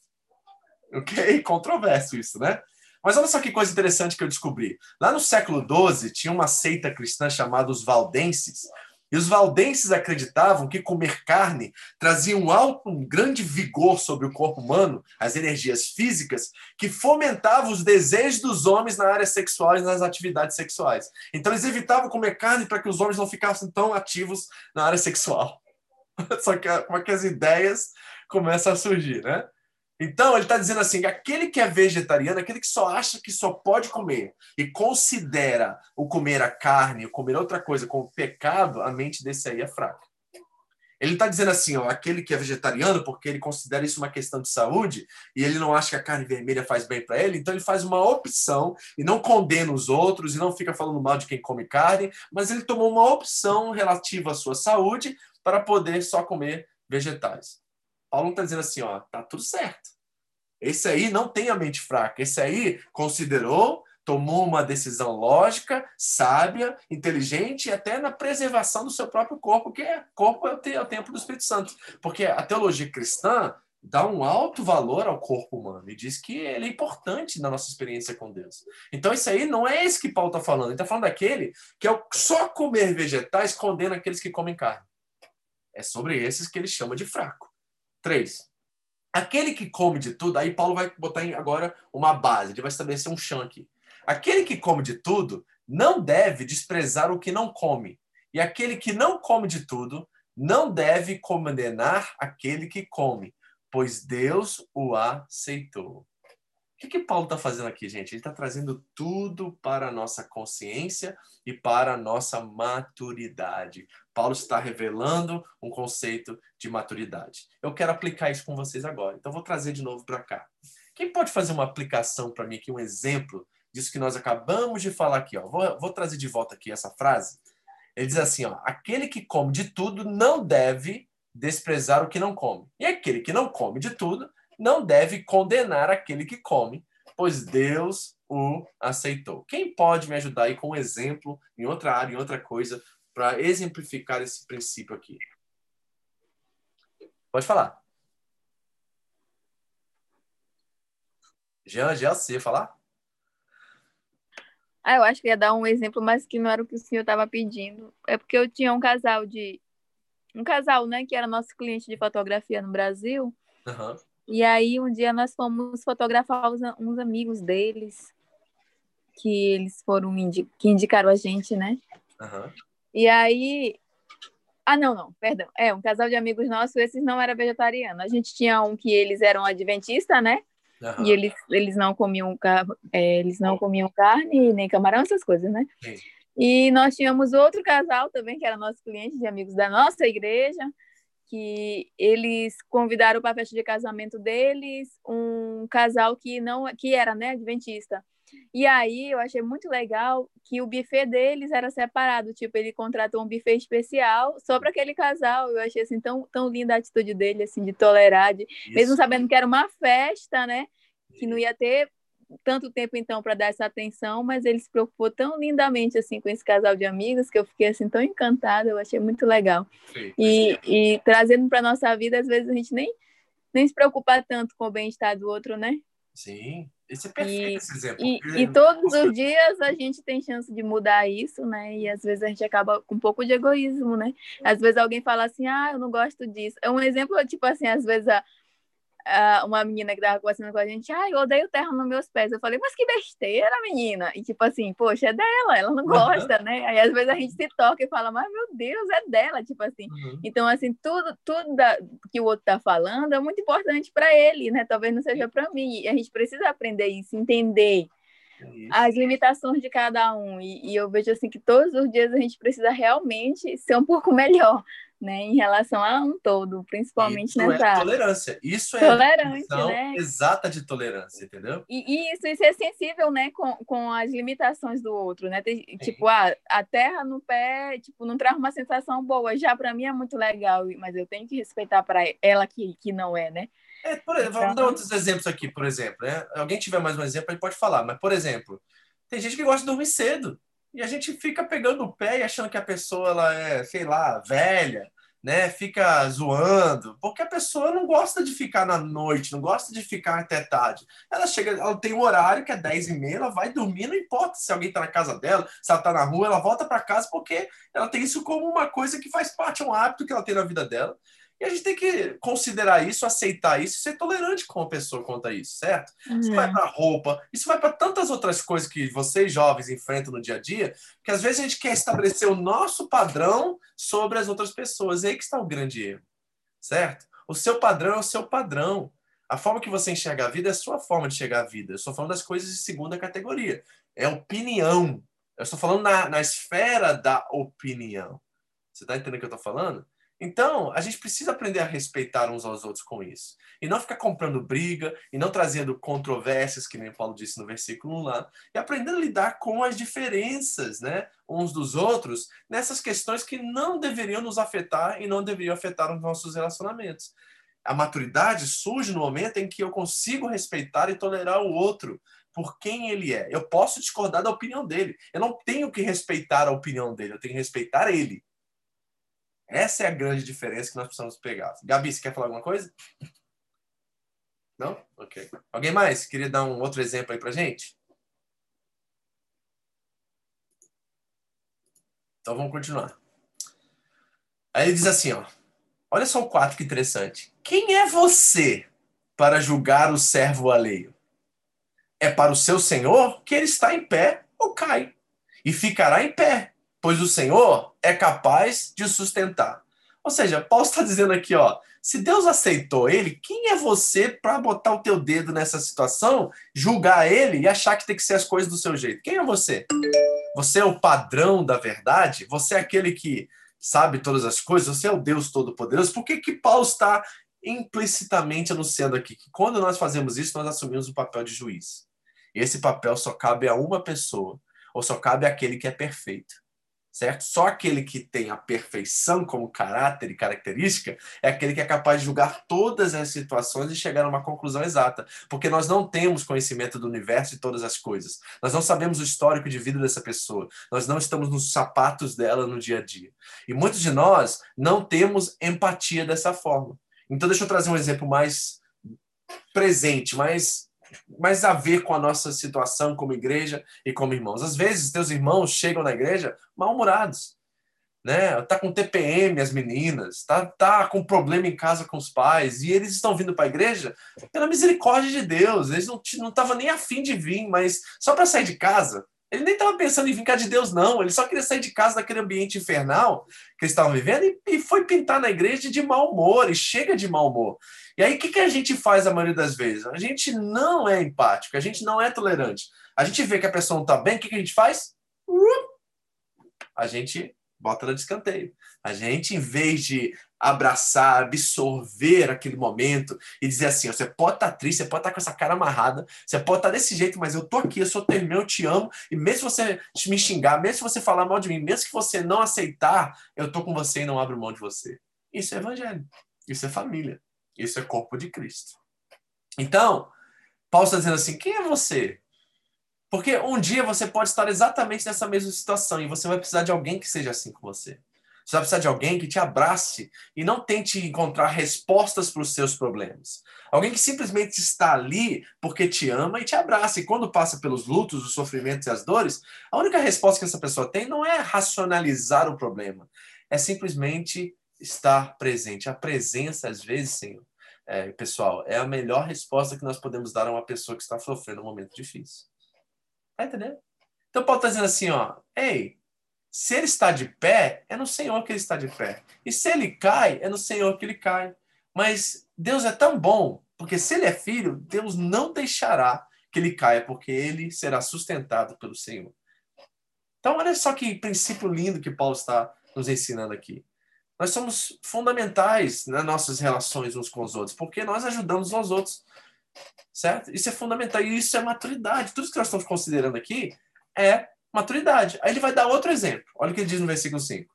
Ok? Controverso isso, né? Mas olha só que coisa interessante que eu descobri. Lá no século XII, tinha uma seita cristã chamada os Valdenses, e os valdenses acreditavam que comer carne trazia um alto, um grande vigor sobre o corpo humano, as energias físicas, que fomentava os desejos dos homens na área sexual e nas atividades sexuais. Então eles evitavam comer carne para que os homens não ficassem tão ativos na área sexual. Só que como é que as ideias começam a surgir, né? Então, ele está dizendo assim: que aquele que é vegetariano, aquele que só acha que só pode comer e considera o comer a carne, o comer outra coisa como pecado, a mente desse aí é fraca. Ele está dizendo assim: ó, aquele que é vegetariano, porque ele considera isso uma questão de saúde e ele não acha que a carne vermelha faz bem para ele, então ele faz uma opção e não condena os outros e não fica falando mal de quem come carne, mas ele tomou uma opção relativa à sua saúde para poder só comer vegetais. Paulo está dizendo assim, ó, tá tudo certo. Esse aí não tem a mente fraca. Esse aí considerou, tomou uma decisão lógica, sábia, inteligente e até na preservação do seu próprio corpo, que é corpo é o, templo do Espírito Santo. Porque a teologia cristã dá um alto valor ao corpo humano e diz que ele é importante na nossa experiência com Deus. Então, isso aí não é esse que Paulo está falando. Ele está falando daquele que é o só comer vegetais condena aqueles que comem carne. É sobre esses que ele chama de fraco. Três. Aquele que come de tudo, aí Paulo vai botar agora uma base, ele vai estabelecer um chão aqui. Aquele que come de tudo não deve desprezar o que não come. E aquele que não come de tudo não deve condenar aquele que come, pois Deus o aceitou. O que, que Paulo está fazendo aqui, gente? Ele está trazendo tudo para a nossa consciência e para a nossa maturidade. Paulo está revelando um conceito de maturidade. Eu quero aplicar isso com vocês agora. Então, vou trazer de novo para cá. Quem pode fazer uma aplicação para mim aqui, um exemplo disso que nós acabamos de falar aqui? Ó. Vou, vou trazer de volta aqui essa frase. Ele diz assim: ó, aquele que come de tudo não deve desprezar o que não come. E aquele que não come de tudo não deve condenar aquele que come, pois Deus o aceitou. Quem pode me ajudar aí com um exemplo em outra área, em outra coisa, para exemplificar esse princípio aqui? Pode falar. Jean, Jean, você ia falar? Ah, eu acho que ia dar um exemplo, mas que não era o que o senhor estava pedindo. É porque eu tinha um casal de. Um casal, né, que era nosso cliente de fotografia no Brasil. Uhum. E aí um dia nós fomos fotografar uns, uns amigos deles, que eles foram indi que indicaram a gente, né? Uhum. E aí. Ah, não, não, perdão. É, um casal de amigos nossos, esses não era vegetariano. A gente tinha um que eles eram adventistas, né? Uhum. E eles, eles não comiam é, eles não comiam carne, nem camarão, essas coisas, né? Sim. E nós tínhamos outro casal também, que era nosso cliente de amigos da nossa igreja, que eles convidaram para a festa de casamento deles um casal que não que era né adventista E aí eu achei muito legal que o buffet deles era separado, tipo, ele contratou um buffet especial só para aquele casal. Eu achei assim tão, tão linda a atitude dele, assim, de tolerar, de, mesmo sabendo que era uma festa, né? Que não ia ter tanto tempo então para dar essa atenção, mas ele se preocupou tão lindamente assim com esse casal de amigos que eu fiquei assim tão encantada, eu achei muito legal. Sim, e, e trazendo para nossa vida, às vezes a gente nem nem se preocupa tanto com o bem-estar do outro, né? Sim, esse é perfeito E, esse exemplo. e, e todos os dias a gente tem chance de mudar isso, né? E às vezes a gente acaba com um pouco de egoísmo, né? Às vezes alguém fala assim, ah, eu não gosto disso. É um exemplo, tipo assim, às vezes a, uma menina que tava conversando com a gente, ah, eu odeio terra nos meus pés. Eu falei, mas que besteira, menina. E tipo assim, poxa, é dela, ela não gosta, né? Aí às vezes a gente se toca e fala, mas meu Deus, é dela, tipo assim. Uhum. Então, assim, tudo, tudo da- que o outro está falando é muito importante para ele, né? Talvez não seja para mim. E a gente precisa aprender isso, entender Isso. as limitações de cada um. E, e eu vejo assim que todos os dias a gente precisa realmente ser um pouco melhor, né? Em relação a um todo, principalmente Isso é nessa tolerância. Isso é Tolerante, a né? exata de tolerância, entendeu? E, e isso, isso é sensível, né, com, com as limitações do outro, né? Tem, tipo, ah, a terra no pé, tipo, não traz uma sensação boa. Já para mim é muito legal, mas eu tenho que respeitar para ela que, que não é, né? É, por exemplo, vamos dar outros exemplos aqui, por exemplo. Né? Alguém tiver mais um exemplo, ele pode falar. Mas, por exemplo, tem gente que gosta de dormir cedo. E a gente fica pegando o pé e achando que a pessoa ela é, sei lá, velha, né? Fica zoando. Porque a pessoa não gosta de ficar na noite, não gosta de ficar até tarde. Ela chega, ela tem um horário que é 10 e meia, ela vai dormir, não importa se alguém está na casa dela, se ela está na rua, ela volta para casa porque ela tem isso como uma coisa que faz parte, um hábito que ela tem na vida dela. E a gente tem que considerar isso, aceitar isso, ser tolerante com a pessoa quanto a isso, certo? Isso vai para roupa, isso vai para tantas outras coisas que vocês jovens enfrentam no dia a dia, que às vezes a gente quer estabelecer o nosso padrão sobre as outras pessoas. E aí que está o grande erro, certo? O seu padrão é o seu padrão. A forma que você enxerga a vida é a sua forma de enxergar a vida. Eu estou falando das coisas de segunda categoria. É opinião. Eu estou falando na, na esfera da opinião. Você está entendendo o que eu estou falando? Então, a gente precisa aprender a respeitar uns aos outros com isso. E não ficar comprando briga, e não trazendo controvérsias, que nem Paulo disse no versículo 1 lá, e aprendendo a lidar com as diferenças, né, uns dos outros, nessas questões que não deveriam nos afetar e não deveriam afetar os nossos relacionamentos. A maturidade surge no momento em que eu consigo respeitar e tolerar o outro por quem ele é. Eu posso discordar da opinião dele. Eu não tenho que respeitar a opinião dele, eu tenho que respeitar ele. Essa é a grande diferença que nós precisamos pegar. Gabi, você quer falar alguma coisa? Não? Ok. Alguém mais? Queria dar um outro exemplo aí pra gente? Então vamos continuar. Aí ele diz assim, ó. Olha só o 4 que interessante. Quem é você para julgar o servo alheio? É para o seu senhor que ele está em pé ou cai, e ficará em pé, pois o Senhor é capaz de sustentar. Ou seja, Paulo está dizendo aqui, ó, se Deus aceitou ele, quem é você para botar o teu dedo nessa situação, julgar ele e achar que tem que ser as coisas do seu jeito? Quem é você? Você é o padrão da verdade? Você é aquele que sabe todas as coisas? Você é o Deus Todo-Poderoso? Por que que Paulo está implicitamente anunciando aqui que quando nós fazemos isso, nós assumimos o papel de juiz? Esse papel só cabe a uma pessoa, ou só cabe àquele que é perfeito certo? Só aquele que tem a perfeição como caráter e característica é aquele que é capaz de julgar todas as situações e chegar a uma conclusão exata, porque nós não temos conhecimento do universo e todas as coisas. Nós não sabemos o histórico de vida dessa pessoa. Nós não estamos nos sapatos dela no dia a dia. E muitos de nós não temos empatia dessa forma. Então deixa eu trazer um exemplo mais presente, mais mais a ver com a nossa situação como igreja e como irmãos. Às vezes, teus irmãos chegam na igreja mal-humorados, né? Tá com TPM as meninas, tá, tá com problema em casa com os pais, e eles estão vindo para a igreja pela misericórdia de Deus. Eles não não nem afim de vir, mas só para sair de casa. Ele nem estava pensando em cá de Deus, não. Ele só queria sair de casa daquele ambiente infernal que eles estavam vivendo e, e foi pintar na igreja de mau humor, e chega de mau humor. E aí, o que, que a gente faz a maioria das vezes? A gente não é empático, a gente não é tolerante. A gente vê que a pessoa não está bem, o que, que a gente faz? A gente bota ela de escanteio. A gente, em vez de abraçar, absorver aquele momento e dizer assim: ó, você pode estar tá triste, você pode estar tá com essa cara amarrada, você pode estar tá desse jeito, mas eu tô aqui, eu sou teu irmão, eu te amo, e mesmo você me xingar, mesmo você falar mal de mim, mesmo que você não aceitar, eu tô com você e não abro mão de você. Isso é evangelho, isso é família, isso é corpo de Cristo. Então, Paulo está dizendo assim: quem é você? Porque um dia você pode estar exatamente nessa mesma situação e você vai precisar de alguém que seja assim com você. Você vai precisar de alguém que te abrace e não tente encontrar respostas para os seus problemas. Alguém que simplesmente está ali porque te ama e te abraça. E quando passa pelos lutos, os sofrimentos e as dores, a única resposta que essa pessoa tem não é racionalizar o problema, é simplesmente estar presente. A presença, às vezes, Senhor, é, pessoal, é a melhor resposta que nós podemos dar a uma pessoa que está sofrendo um momento difícil. Tá entendendo? Então Paulo está dizendo assim, ó, ei, se ele está de pé, é no Senhor que ele está de pé. E se ele cai, é no Senhor que ele cai. Mas Deus é tão bom, porque se ele é filho, Deus não deixará que ele caia, porque ele será sustentado pelo Senhor. Então, olha só que princípio lindo que Paulo está nos ensinando aqui. Nós somos fundamentais nas nossas relações uns com os outros, porque nós ajudamos aos outros. Certo? Isso é fundamental. E isso é maturidade. Tudo que nós estamos considerando aqui é maturidade. Aí ele vai dar outro exemplo. Olha o que ele diz no versículo 5.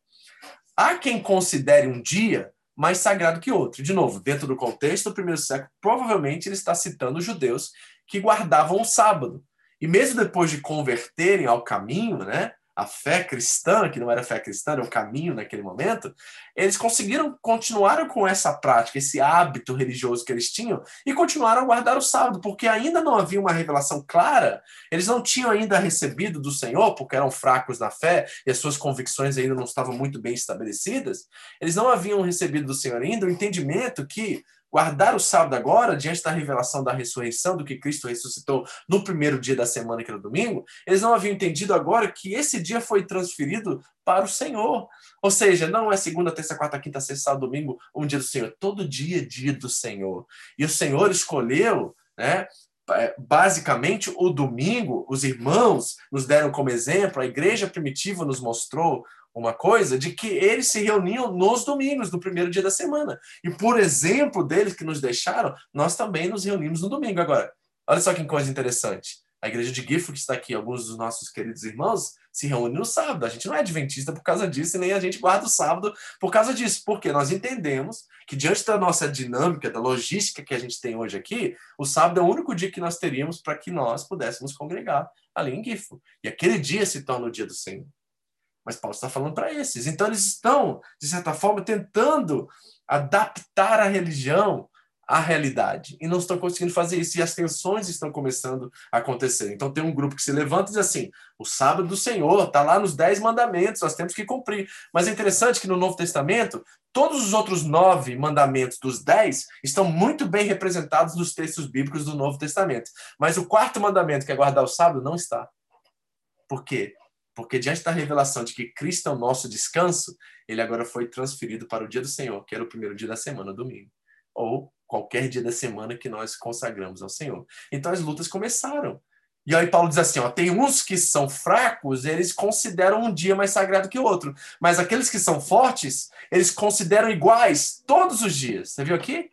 Há quem considere um dia mais sagrado que outro. De novo, dentro do contexto do primeiro século, provavelmente ele está citando os judeus que guardavam o sábado. E mesmo depois de converterem ao caminho, né, a fé cristã, que não era fé cristã, era o caminho naquele momento, eles conseguiram, continuaram com essa prática, esse hábito religioso que eles tinham, e continuaram a guardar o sábado, porque ainda não havia uma revelação clara, eles não tinham ainda recebido do Senhor, porque eram fracos na fé, e as suas convicções ainda não estavam muito bem estabelecidas, eles não haviam recebido do Senhor ainda o entendimento que guardar o sábado agora, diante da revelação da ressurreição, do que Cristo ressuscitou no primeiro dia da semana, que era domingo, eles não haviam entendido agora que esse dia foi transferido para o Senhor. Ou seja, não é segunda, terça, quarta, quinta, sexta, sábado, domingo, um dia do Senhor. Todo dia é dia do Senhor. E o Senhor escolheu, né? Basicamente, o domingo, os irmãos nos deram como exemplo, a igreja primitiva nos mostrou uma coisa de que eles se reuniam nos domingos, no primeiro dia da semana. E por exemplo deles que nos deixaram, nós também nos reunimos no domingo. Agora, olha só que coisa interessante. A igreja de Gifford, que está aqui, alguns dos nossos queridos irmãos, se reúnem no sábado. A gente não é adventista por causa disso, e nem a gente guarda o sábado por causa disso. Porque nós entendemos que, diante da nossa dinâmica, da logística que a gente tem hoje aqui, o sábado é o único dia que nós teríamos para que nós pudéssemos congregar ali em Gifford. E aquele dia se torna o dia do Senhor. Mas Paulo está falando para esses. Então, eles estão, de certa forma, tentando adaptar a religião à realidade. E não estão conseguindo fazer isso. E as tensões estão começando a acontecer. Então, tem um grupo que se levanta e diz assim: o sábado do Senhor está lá nos Dez Mandamentos, nós temos que cumprir. Mas é interessante que no Novo Testamento, todos os outros nove mandamentos dos dez estão muito bem representados nos textos bíblicos do Novo Testamento. Mas o quarto mandamento, que é guardar o sábado, não está. Por quê? Porque diante da revelação de que Cristo é o nosso descanso, ele agora foi transferido para o dia do Senhor, que era o primeiro dia da semana, domingo. Ou qualquer dia da semana que nós consagramos ao Senhor. Então as lutas começaram. E aí Paulo diz assim, ó, tem uns que são fracos, eles consideram um dia mais sagrado que o outro, mas aqueles que são fortes, eles consideram iguais todos os dias. Você viu aqui?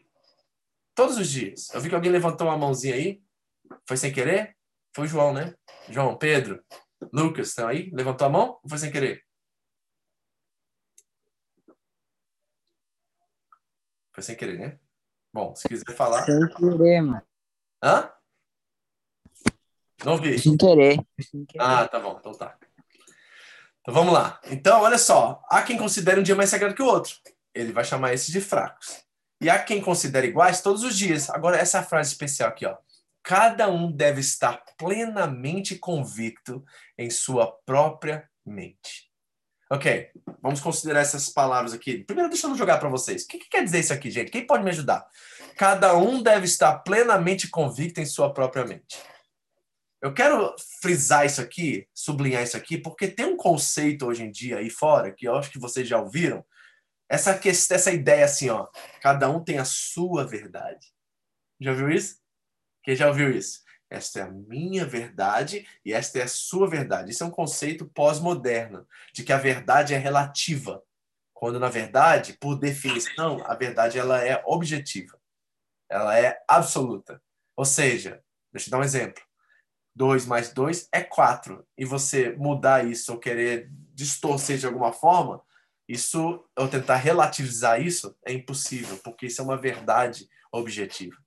Todos os dias. Eu vi que alguém levantou uma mãozinha aí. Foi sem querer? Foi o João, né? João, Pedro. Lucas, estão aí? Levantou a mão ou foi sem querer? Foi sem querer, né? Bom, se quiser falar. Sem querer, mano. Hã? Não vi. Sem querer. Sem querer. Ah, tá bom, então tá. Então vamos lá. Então, olha só. Há quem considere um dia mais sagrado que o outro. Ele vai chamar esses de fracos. E há quem considere iguais todos os dias. Agora, essa é frase especial aqui, ó cada um deve estar plenamente convicto em sua própria mente. Ok, vamos considerar essas palavras aqui. Primeiro, deixa eu jogar para vocês. O que, que, quer dizer isso aqui, gente? Quem pode me ajudar? Cada um deve estar plenamente convicto em sua própria mente. Eu quero frisar isso aqui, sublinhar isso aqui, porque tem um conceito hoje em dia aí fora, que eu acho que vocês já ouviram, essa, essa ideia assim, ó, cada um tem a sua verdade. Já viu isso? Quem já ouviu isso? Esta é a minha verdade e esta é a sua verdade. Isso é um conceito pós-moderno, de que a verdade é relativa, quando na verdade, por definição, a verdade ela é objetiva. Ela é absoluta. Ou seja, deixa eu dar um exemplo. 2 mais 2 é 4. E você mudar isso ou querer distorcer de alguma forma, isso, ou tentar relativizar isso, é impossível, porque isso é uma verdade objetiva.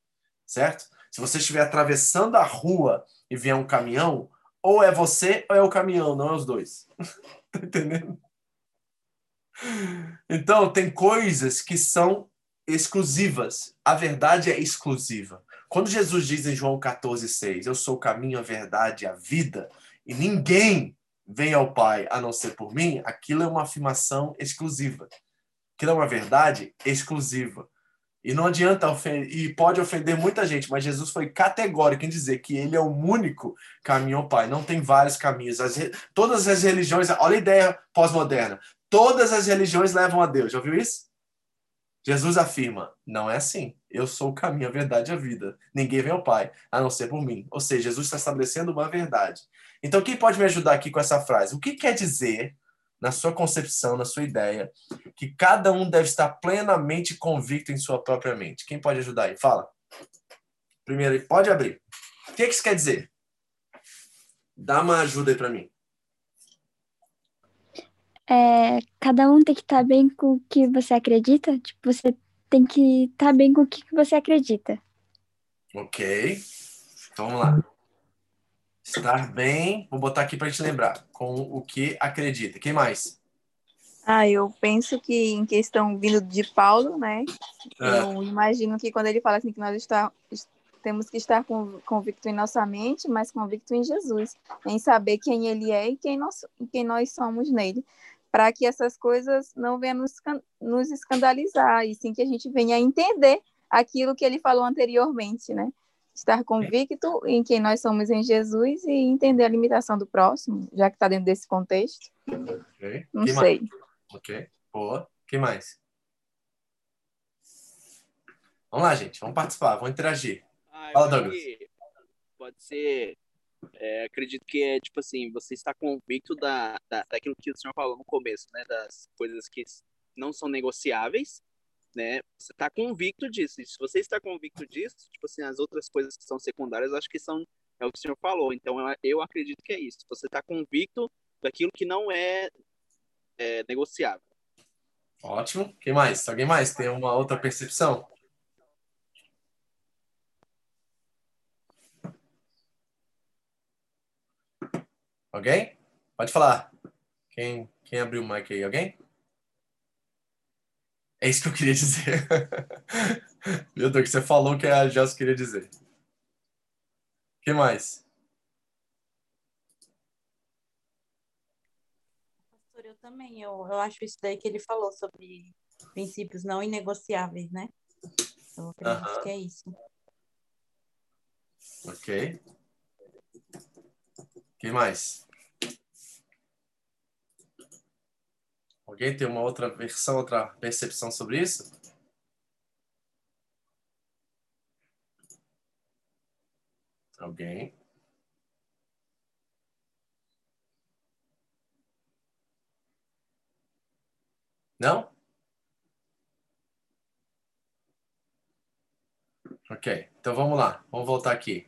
Certo? Se você estiver atravessando a rua e vier um caminhão, ou é você ou é o caminhão, não é os dois. tá entendendo? Então, tem coisas que são exclusivas. A verdade é exclusiva. Quando Jesus diz em João 14,6, Eu sou o caminho, a verdade e a vida, e ninguém vem ao Pai a não ser por mim, aquilo é uma afirmação exclusiva. Aquilo é uma verdade exclusiva. E não adianta ofender, e pode ofender muita gente, mas Jesus foi categórico em dizer que ele é o único caminho ao Pai. Não tem vários caminhos. As, todas as religiões, olha a ideia pós-moderna. Todas as religiões levam a Deus. Já ouviu isso? Jesus afirma: não é assim. Eu sou o caminho, a verdade e a vida. Ninguém vem ao Pai, a não ser por mim. Ou seja, Jesus está estabelecendo uma verdade. Então, quem pode me ajudar aqui com essa frase? O que quer dizer na sua concepção, na sua ideia, que cada um deve estar plenamente convicto em sua própria mente. Quem pode ajudar aí? Fala. Primeiro, pode abrir. O que, isso quer dizer? Dá uma ajuda aí para mim. É, cada um tem que estar bem com o que você acredita. Tipo, você tem que estar bem com o que você acredita. Ok. Então vamos lá. Estar bem, vou botar aqui para gente lembrar, com o que acredita. Quem mais? Ah, eu penso que em questão vindo de Paulo, né? É. Eu imagino que quando ele fala assim que nós está, temos que estar convicto em nossa mente, mas convicto em Jesus, em saber quem ele é e quem nós, quem nós somos nele, para que essas coisas não venham nos, nos escandalizar, e sim que a gente venha entender aquilo que ele falou anteriormente, né? Estar convicto em quem nós somos em Jesus e entender a limitação do próximo, já que está dentro desse contexto. Okay. Não sei. Mais? Ok, boa. que mais? Vamos lá, gente. Vamos participar, vamos interagir. Ah, Fala, Douglas. Pode ser. É, acredito que é tipo assim, você está convicto da, da, daquilo que o senhor falou no começo, né? Das coisas que não são negociáveis né? Você está convicto disso. E se você está convicto disso, tipo assim, as outras coisas que são secundárias, acho que são é o que o senhor falou. Então, eu, eu acredito que é isso. Você está convicto daquilo que não é, é negociável. Ótimo. Quem mais? Alguém mais tem uma outra percepção? Alguém? Pode falar. Quem, quem abriu o mic aí? Alguém? É isso que eu queria dizer. Meu Deus, que você falou que a Jéssica queria dizer. O que mais? Pastor, eu também. Eu, eu acho isso daí que ele falou sobre princípios não inegociáveis, né? Eu acredito uh -huh. que é isso. Ok. O que mais? Alguém tem uma outra versão, outra percepção sobre isso? Alguém? Não? Ok, então vamos lá, vamos voltar aqui.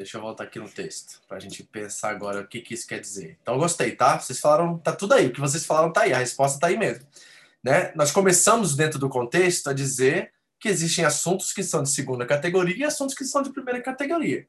Deixa eu voltar aqui no texto, para a gente pensar agora o que, que isso quer dizer. Então, gostei, tá? Vocês falaram, tá tudo aí. O que vocês falaram tá aí, a resposta tá aí mesmo. Né? Nós começamos dentro do contexto a dizer que existem assuntos que são de segunda categoria e assuntos que são de primeira categoria.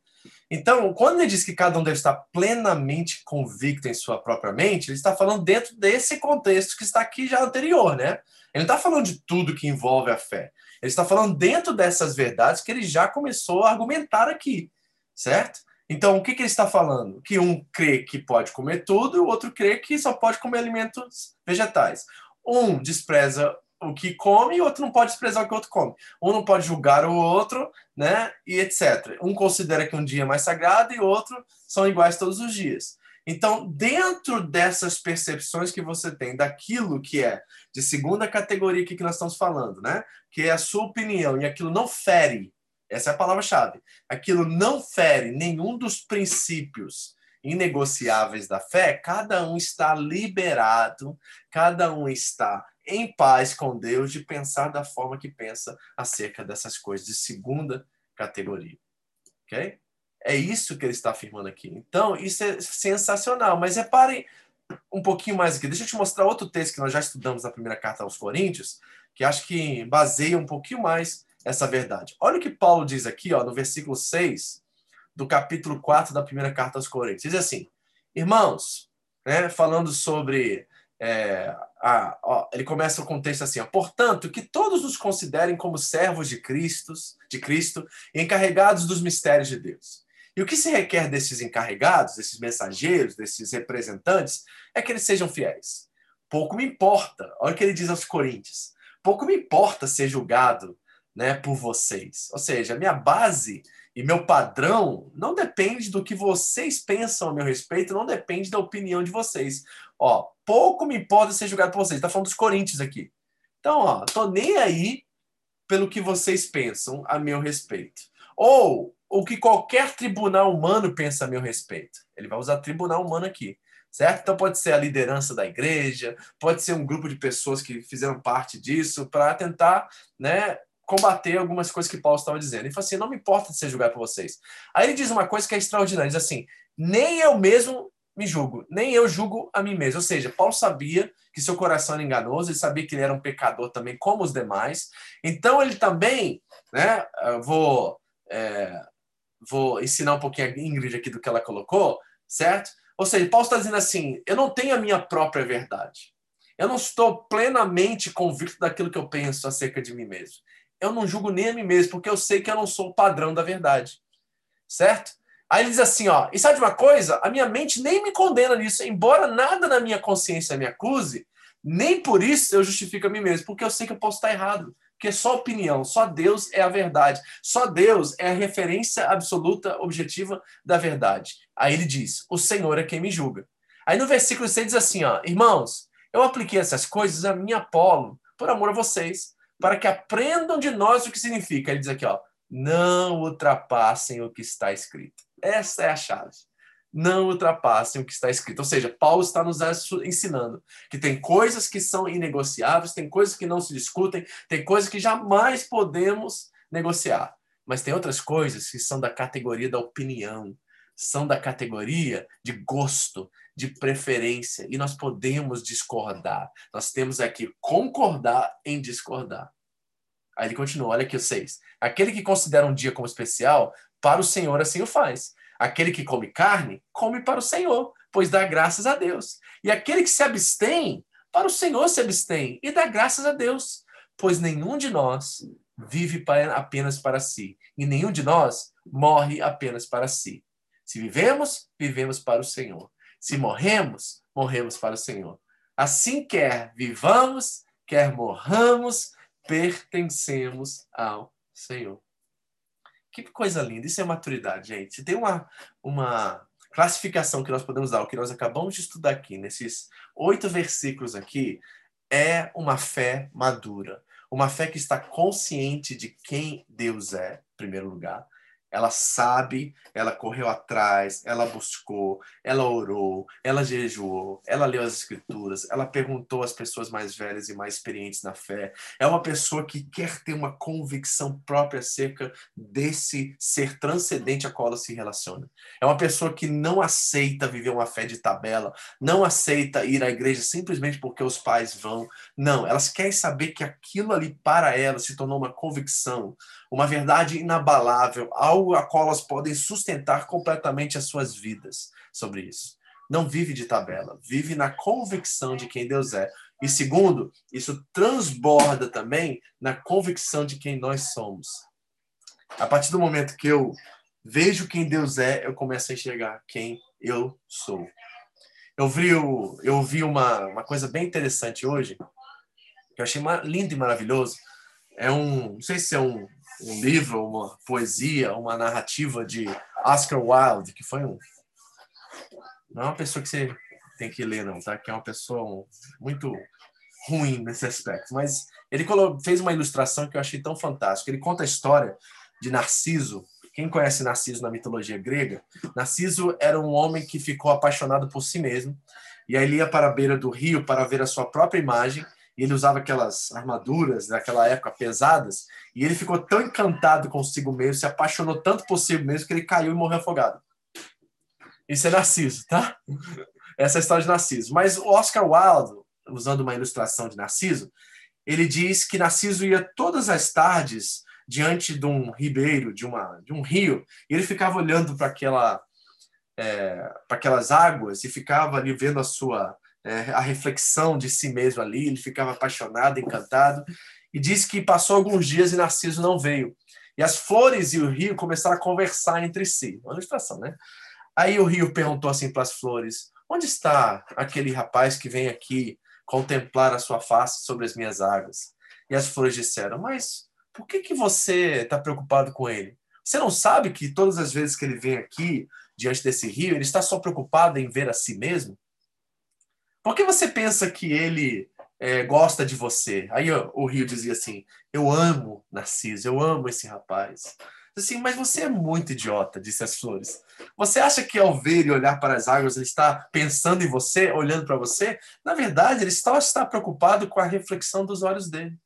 Então, quando ele diz que cada um deve estar plenamente convicto em sua própria mente, ele está falando dentro desse contexto que está aqui já anterior, né? Ele não está falando de tudo que envolve a fé. Ele está falando dentro dessas verdades que ele já começou a argumentar aqui certo? Então, o que, que ele está falando? Que um crê que pode comer tudo e o outro crê que só pode comer alimentos vegetais. Um despreza o que come e o outro não pode desprezar o que o outro come. Um não pode julgar o outro, né? E etc. Um considera que um dia é mais sagrado e o outro são iguais todos os dias. Então, dentro dessas percepções que você tem daquilo que é de segunda categoria que nós estamos falando, né? Que é a sua opinião e aquilo não fere Essa é a palavra-chave. Aquilo não fere nenhum dos princípios inegociáveis da fé, cada um está liberado, cada um está em paz com Deus de pensar da forma que pensa acerca dessas coisas de segunda categoria. Ok? É isso que ele está afirmando aqui. Então, isso é sensacional. Mas reparem um pouquinho mais aqui. Deixa eu te mostrar outro texto que nós já estudamos na primeira carta aos Coríntios, que acho que baseia um pouquinho mais essa verdade. Olha o que Paulo diz aqui, ó, no versículo 6 do capítulo 4 da primeira carta aos Coríntios. Diz assim: Irmãos, né, falando sobre. É, a, ó, ele começa o contexto assim: ó, portanto, que todos nos considerem como servos de Cristo, de Cristo, encarregados dos mistérios de Deus. E o que se requer desses encarregados, desses mensageiros, desses representantes, é que eles sejam fiéis. Pouco me importa, olha o que ele diz aos Coríntios: pouco me importa ser julgado né, por vocês. Ou seja, minha base e meu padrão não depende do que vocês pensam a meu respeito, não depende da opinião de vocês. Ó, pouco me importa ser julgado por vocês. Está falando dos Coríntios aqui. Então, ó, tô nem aí pelo que vocês pensam a meu respeito. Ou o que qualquer tribunal humano pensa a meu respeito. Ele vai usar tribunal humano aqui, certo? Então pode ser a liderança da igreja, pode ser um grupo de pessoas que fizeram parte disso para tentar, né, combater algumas coisas que Paulo estava dizendo. Ele falou assim: não me importa de ser julgado por vocês. Aí ele diz uma coisa que é extraordinária: diz assim, nem eu mesmo me julgo, nem eu julgo a mim mesmo. Ou seja, Paulo sabia que seu coração era enganoso, ele sabia que ele era um pecador também, como os demais. Então ele também, né, vou. É, vou ensinar um pouquinho a Ingrid aqui do que ela colocou, certo? Ou seja, Paulo está dizendo assim: eu não tenho a minha própria verdade. Eu não estou plenamente convicto daquilo que eu penso acerca de mim mesmo. Eu não julgo nem a mim mesmo, porque eu sei que eu não sou o padrão da verdade. Certo? Aí ele diz assim, ó, e sabe de uma coisa? A minha mente nem me condena nisso, embora nada na minha consciência me acuse, nem por isso eu justifico a mim mesmo, porque eu sei que eu posso estar errado. Porque só opinião, só Deus é a verdade. Só Deus é a referência absoluta, objetiva da verdade. Aí ele diz: O Senhor é quem me julga. Aí no versículo 6 diz assim: ó, Irmãos, eu apliquei essas coisas a minha Apolo, por amor a vocês, para que aprendam de nós o que significa. Ele diz aqui: ó, Não ultrapassem o que está escrito. Essa é a chave não ultrapassem o que está escrito. Ou seja, Paulo está nos ensinando que tem coisas que são inegociáveis, tem coisas que não se discutem, tem coisas que jamais podemos negociar. Mas tem outras coisas que são da categoria da opinião, são da categoria de gosto, de preferência, e nós podemos discordar. Nós temos aqui concordar em discordar. Aí ele continua, olha aqui o 6. Aquele que considera um dia como especial, para o Senhor assim o faz Aquele que come carne, come para o Senhor, pois dá graças a Deus. E aquele que se abstém, para o Senhor se abstém e dá graças a Deus, pois nenhum de nós vive apenas para si, e nenhum de nós morre apenas para si. Se vivemos, vivemos para o Senhor. Se morremos, morremos para o Senhor. Assim quer vivamos, quer morramos, pertencemos ao Senhor. Que coisa linda. Isso é maturidade, gente. Tem uma, uma classificação que nós podemos dar, o que nós acabamos de estudar aqui, nesses oito versículos aqui, é uma fé madura. Uma fé que está consciente de quem Deus é, em primeiro lugar ela sabe, ela correu atrás, ela buscou, ela orou, ela jejuou, ela leu as escrituras, ela perguntou às pessoas mais velhas e mais experientes na fé. É uma pessoa que quer ter uma convicção própria acerca desse ser transcendente a qual ela se relaciona. É uma pessoa que não aceita viver uma fé de tabela, não aceita ir à igreja simplesmente porque os pais vão. Não, elas querem saber que aquilo ali para elas se tornou uma convicção, uma verdade inabalável, algo a qual elas podem sustentar completamente as suas vidas sobre isso. Não vive de tabela, vive na convicção de quem Deus é. E segundo, isso transborda também na convicção de quem nós somos. A partir do momento que eu vejo quem Deus é, eu começo a enxergar quem eu sou. Eu vi, eu vi uma, uma coisa bem interessante hoje, que eu achei lindo e maravilhoso. É um, não sei se é um, um livro, uma poesia, uma narrativa de Oscar Wilde, que foi um. Não é uma pessoa que você tem que ler, não, tá? Que é uma pessoa muito ruim nesse aspecto. Mas ele fez uma ilustração que eu achei tão fantástica. Ele conta a história de Narciso. Quem conhece Narciso na mitologia grega? Narciso era um homem que ficou apaixonado por si mesmo. E aí ele ia para a beira do rio para ver a sua própria imagem. Ele usava aquelas armaduras daquela época pesadas. E ele ficou tão encantado consigo mesmo, se apaixonou tanto por si mesmo, que ele caiu e morreu afogado. Isso é Narciso, tá? Essa é a história de Narciso. Mas Oscar Wilde, usando uma ilustração de Narciso, ele diz que Narciso ia todas as tardes diante de um ribeiro, de, uma, de um rio, e ele ficava olhando para aquela, é, aquelas águas e ficava ali vendo a sua é, a reflexão de si mesmo ali, ele ficava apaixonado, encantado, e diz que passou alguns dias e Narciso não veio. E as flores e o rio começaram a conversar entre si. Uma ilustração, né? Aí o rio perguntou assim para as flores: Onde está aquele rapaz que vem aqui contemplar a sua face sobre as minhas águas? E as flores disseram: Mas por que, que você está preocupado com ele? Você não sabe que todas as vezes que ele vem aqui, diante desse rio, ele está só preocupado em ver a si mesmo? Por que você pensa que ele é, gosta de você? Aí ó, o rio dizia assim: Eu amo Narciso, eu amo esse rapaz. Assim, mas você é muito idiota, disse as flores. Você acha que ao ver e olhar para as águas ele está pensando em você, olhando para você? Na verdade, ele só está preocupado com a reflexão dos olhos dele.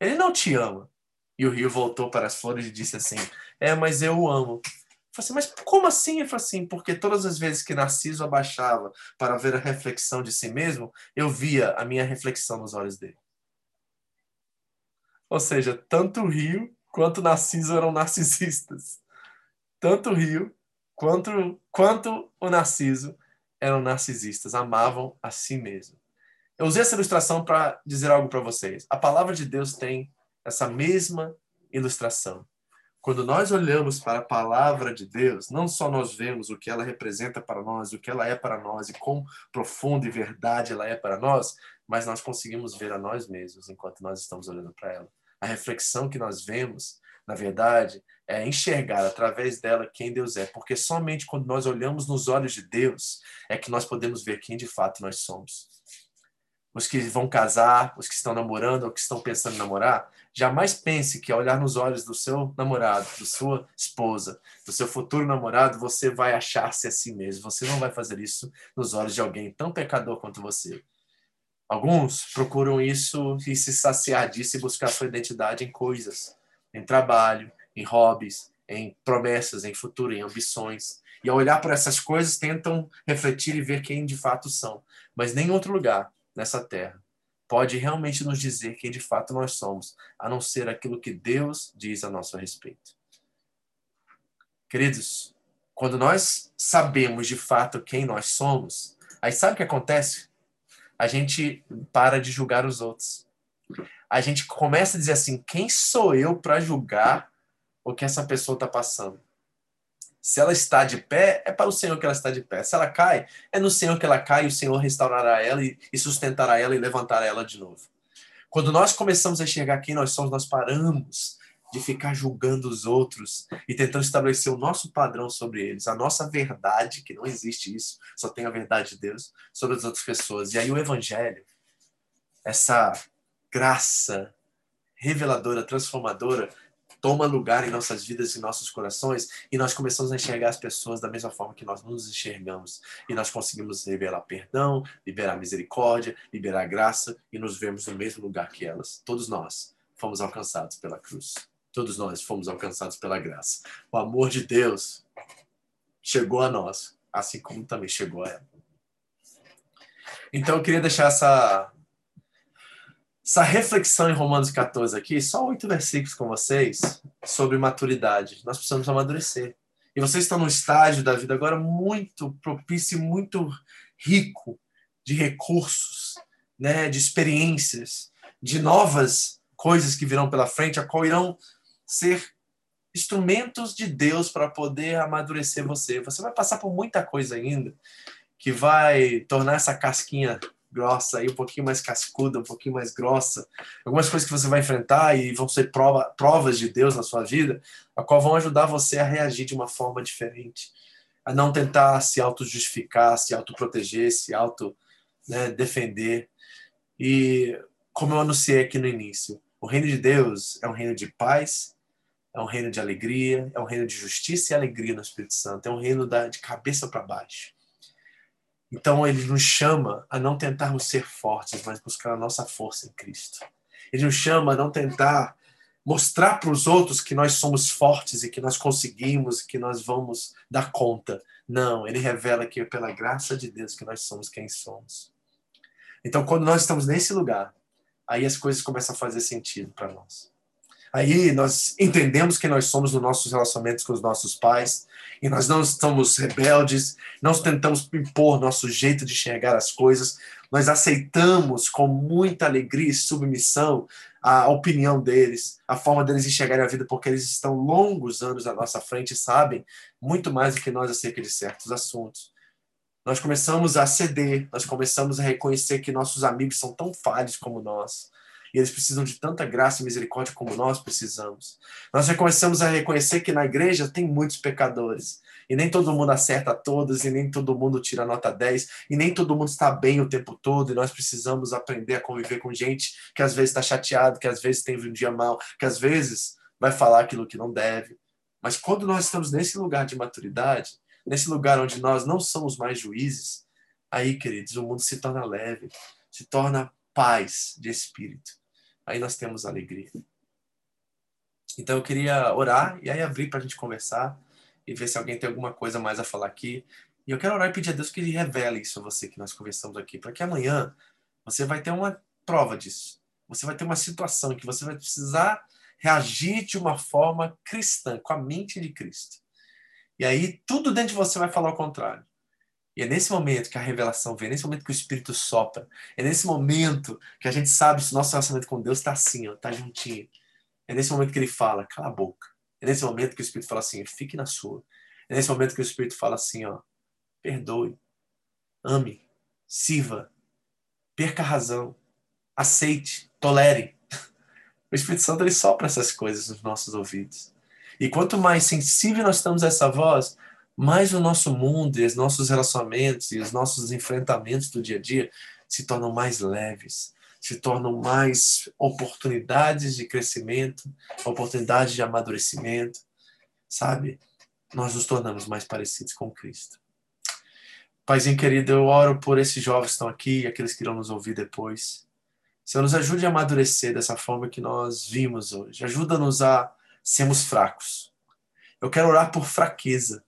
Ele não te ama. E o rio voltou para as flores e disse assim: É, mas eu o amo. Falei assim, mas como assim? Eu falei assim, porque todas as vezes que Narciso abaixava para ver a reflexão de si mesmo, eu via a minha reflexão nos olhos dele. Ou seja, tanto rio quanto Narciso eram narcisistas. Tanto Rio quanto, quanto o Narciso eram narcisistas, amavam a si mesmo. Eu usei essa ilustração para dizer algo para vocês. A palavra de Deus tem essa mesma ilustração. Quando nós olhamos para a palavra de Deus, não só nós vemos o que ela representa para nós, o que ela é para nós e quão profunda e verdade ela é para nós, mas nós conseguimos ver a nós mesmos enquanto nós estamos olhando para ela a reflexão que nós vemos, na verdade, é enxergar através dela quem Deus é, porque somente quando nós olhamos nos olhos de Deus é que nós podemos ver quem de fato nós somos. Os que vão casar, os que estão namorando ou que estão pensando em namorar, jamais pense que ao olhar nos olhos do seu namorado, da sua esposa, do seu futuro namorado, você vai achar-se a si mesmo. Você não vai fazer isso nos olhos de alguém tão pecador quanto você. Alguns procuram isso e se saciar disso e buscar sua identidade em coisas, em trabalho, em hobbies, em promessas, em futuro, em ambições. E ao olhar para essas coisas, tentam refletir e ver quem de fato são. Mas nem outro lugar nessa terra pode realmente nos dizer quem de fato nós somos, a não ser aquilo que Deus diz a nosso respeito. Queridos, quando nós sabemos de fato quem nós somos, aí sabe o que acontece? a gente para de julgar os outros. A gente começa a dizer assim: quem sou eu para julgar o que essa pessoa está passando? Se ela está de pé, é para o Senhor que ela está de pé. Se ela cai, é no Senhor que ela cai e o Senhor restaurará ela e, e sustentará ela e levantará ela de novo. Quando nós começamos a enxergar quem nós somos, nós paramos de ficar julgando os outros e tentando estabelecer o nosso padrão sobre eles, a nossa verdade, que não existe isso, só tem a verdade de Deus, sobre as outras pessoas. E aí o Evangelho, essa graça reveladora, transformadora, toma lugar em nossas vidas e nossos corações e nós começamos a enxergar as pessoas da mesma forma que nós nos enxergamos e nós conseguimos liberar perdão, liberar misericórdia, liberar graça e nos vemos no mesmo lugar que elas. Todos nós fomos alcançados pela cruz. Todos nós fomos alcançados pela graça. O amor de Deus chegou a nós, assim como também chegou a ela. Então eu queria deixar essa essa reflexão em Romanos 14 aqui, só oito versículos com vocês sobre maturidade. Nós precisamos amadurecer. E vocês estão num estágio da vida agora muito propício, muito rico de recursos, né, de experiências, de novas coisas que virão pela frente, a qual irão ser instrumentos de Deus para poder amadurecer você. Você vai passar por muita coisa ainda que vai tornar essa casquinha grossa aí um pouquinho mais cascuda, um pouquinho mais grossa. Algumas coisas que você vai enfrentar e vão ser prova, provas de Deus na sua vida, a qual vão ajudar você a reagir de uma forma diferente, a não tentar se auto-justificar, se auto-proteger, se auto-defender. Né, e como eu anunciei aqui no início, o reino de Deus é um reino de paz, É um reino de alegria, é um reino de justiça e alegria no Espírito Santo. É um reino da, de cabeça para baixo. Então ele nos chama a não tentarmos ser fortes, mas buscar a nossa força em Cristo. Ele nos chama a não tentar mostrar para os outros que nós somos fortes e que nós conseguimos, que nós vamos dar conta. Não, ele revela que é pela graça de Deus que nós somos quem somos. Então, quando nós estamos nesse lugar, aí as coisas começam a fazer sentido para nós. Aí nós entendemos que nós somos nos nossos relacionamentos com os nossos pais, e nós não estamos rebeldes, não tentamos impor nosso jeito de enxergar as coisas, nós aceitamos com muita alegria e submissão a opinião deles, a forma deles enxergarem a vida, porque eles estão longos anos à nossa frente e sabem muito mais do que nós acerca de certos assuntos. Nós começamos a ceder, nós começamos a reconhecer que nossos amigos são tão falhos como nós e eles precisam de tanta graça e misericórdia como nós precisamos. Nós já começamos a reconhecer que na igreja tem muitos pecadores. E nem todo mundo acerta todos, e nem todo mundo tira nota 10, e nem todo mundo está bem o tempo todo, e nós precisamos aprender a conviver com gente que às vezes está chateado, que às vezes teve um dia mal, que às vezes vai falar aquilo que não deve. Mas quando nós estamos nesse lugar de maturidade, nesse lugar onde nós não somos mais juízes, aí, queridos, o mundo se torna leve, se torna paz de espírito aí nós temos alegria. Então eu queria orar e aí abrir para a gente conversar e ver se alguém tem alguma coisa mais a falar aqui. E eu quero orar e pedir a Deus que Ele revele isso a você que nós conversamos aqui, para que amanhã você vai ter uma prova disso. Você vai ter uma situação em que você vai precisar reagir de uma forma cristã, com a mente de Cristo. E aí tudo dentro de você vai falar o contrário. E é nesse momento que a revelação vem, é nesse momento que o Espírito sopra, é nesse momento que a gente sabe se o nosso relacionamento com Deus está assim, está juntinho. É nesse momento que ele fala, cala a boca. É nesse momento que o Espírito fala assim, fique na sua. É nesse momento que o Espírito fala assim, ó, perdoe, ame, sirva, perca a razão, aceite, tolere. O Espírito Santo ele sopra essas coisas nos nossos ouvidos. E quanto mais sensível nós estamos a essa voz, mais o nosso mundo e os nossos relacionamentos e os nossos enfrentamentos do dia a dia se tornam mais leves, se tornam mais oportunidades de crescimento, oportunidades de amadurecimento, sabe? Nós nos tornamos mais parecidos com Cristo. Paizinho querido, eu oro por esses jovens que estão aqui e aqueles que irão nos ouvir depois. Senhor, nos ajude a amadurecer dessa forma que nós vimos hoje. Ajuda-nos a sermos fracos. Eu quero orar por fraqueza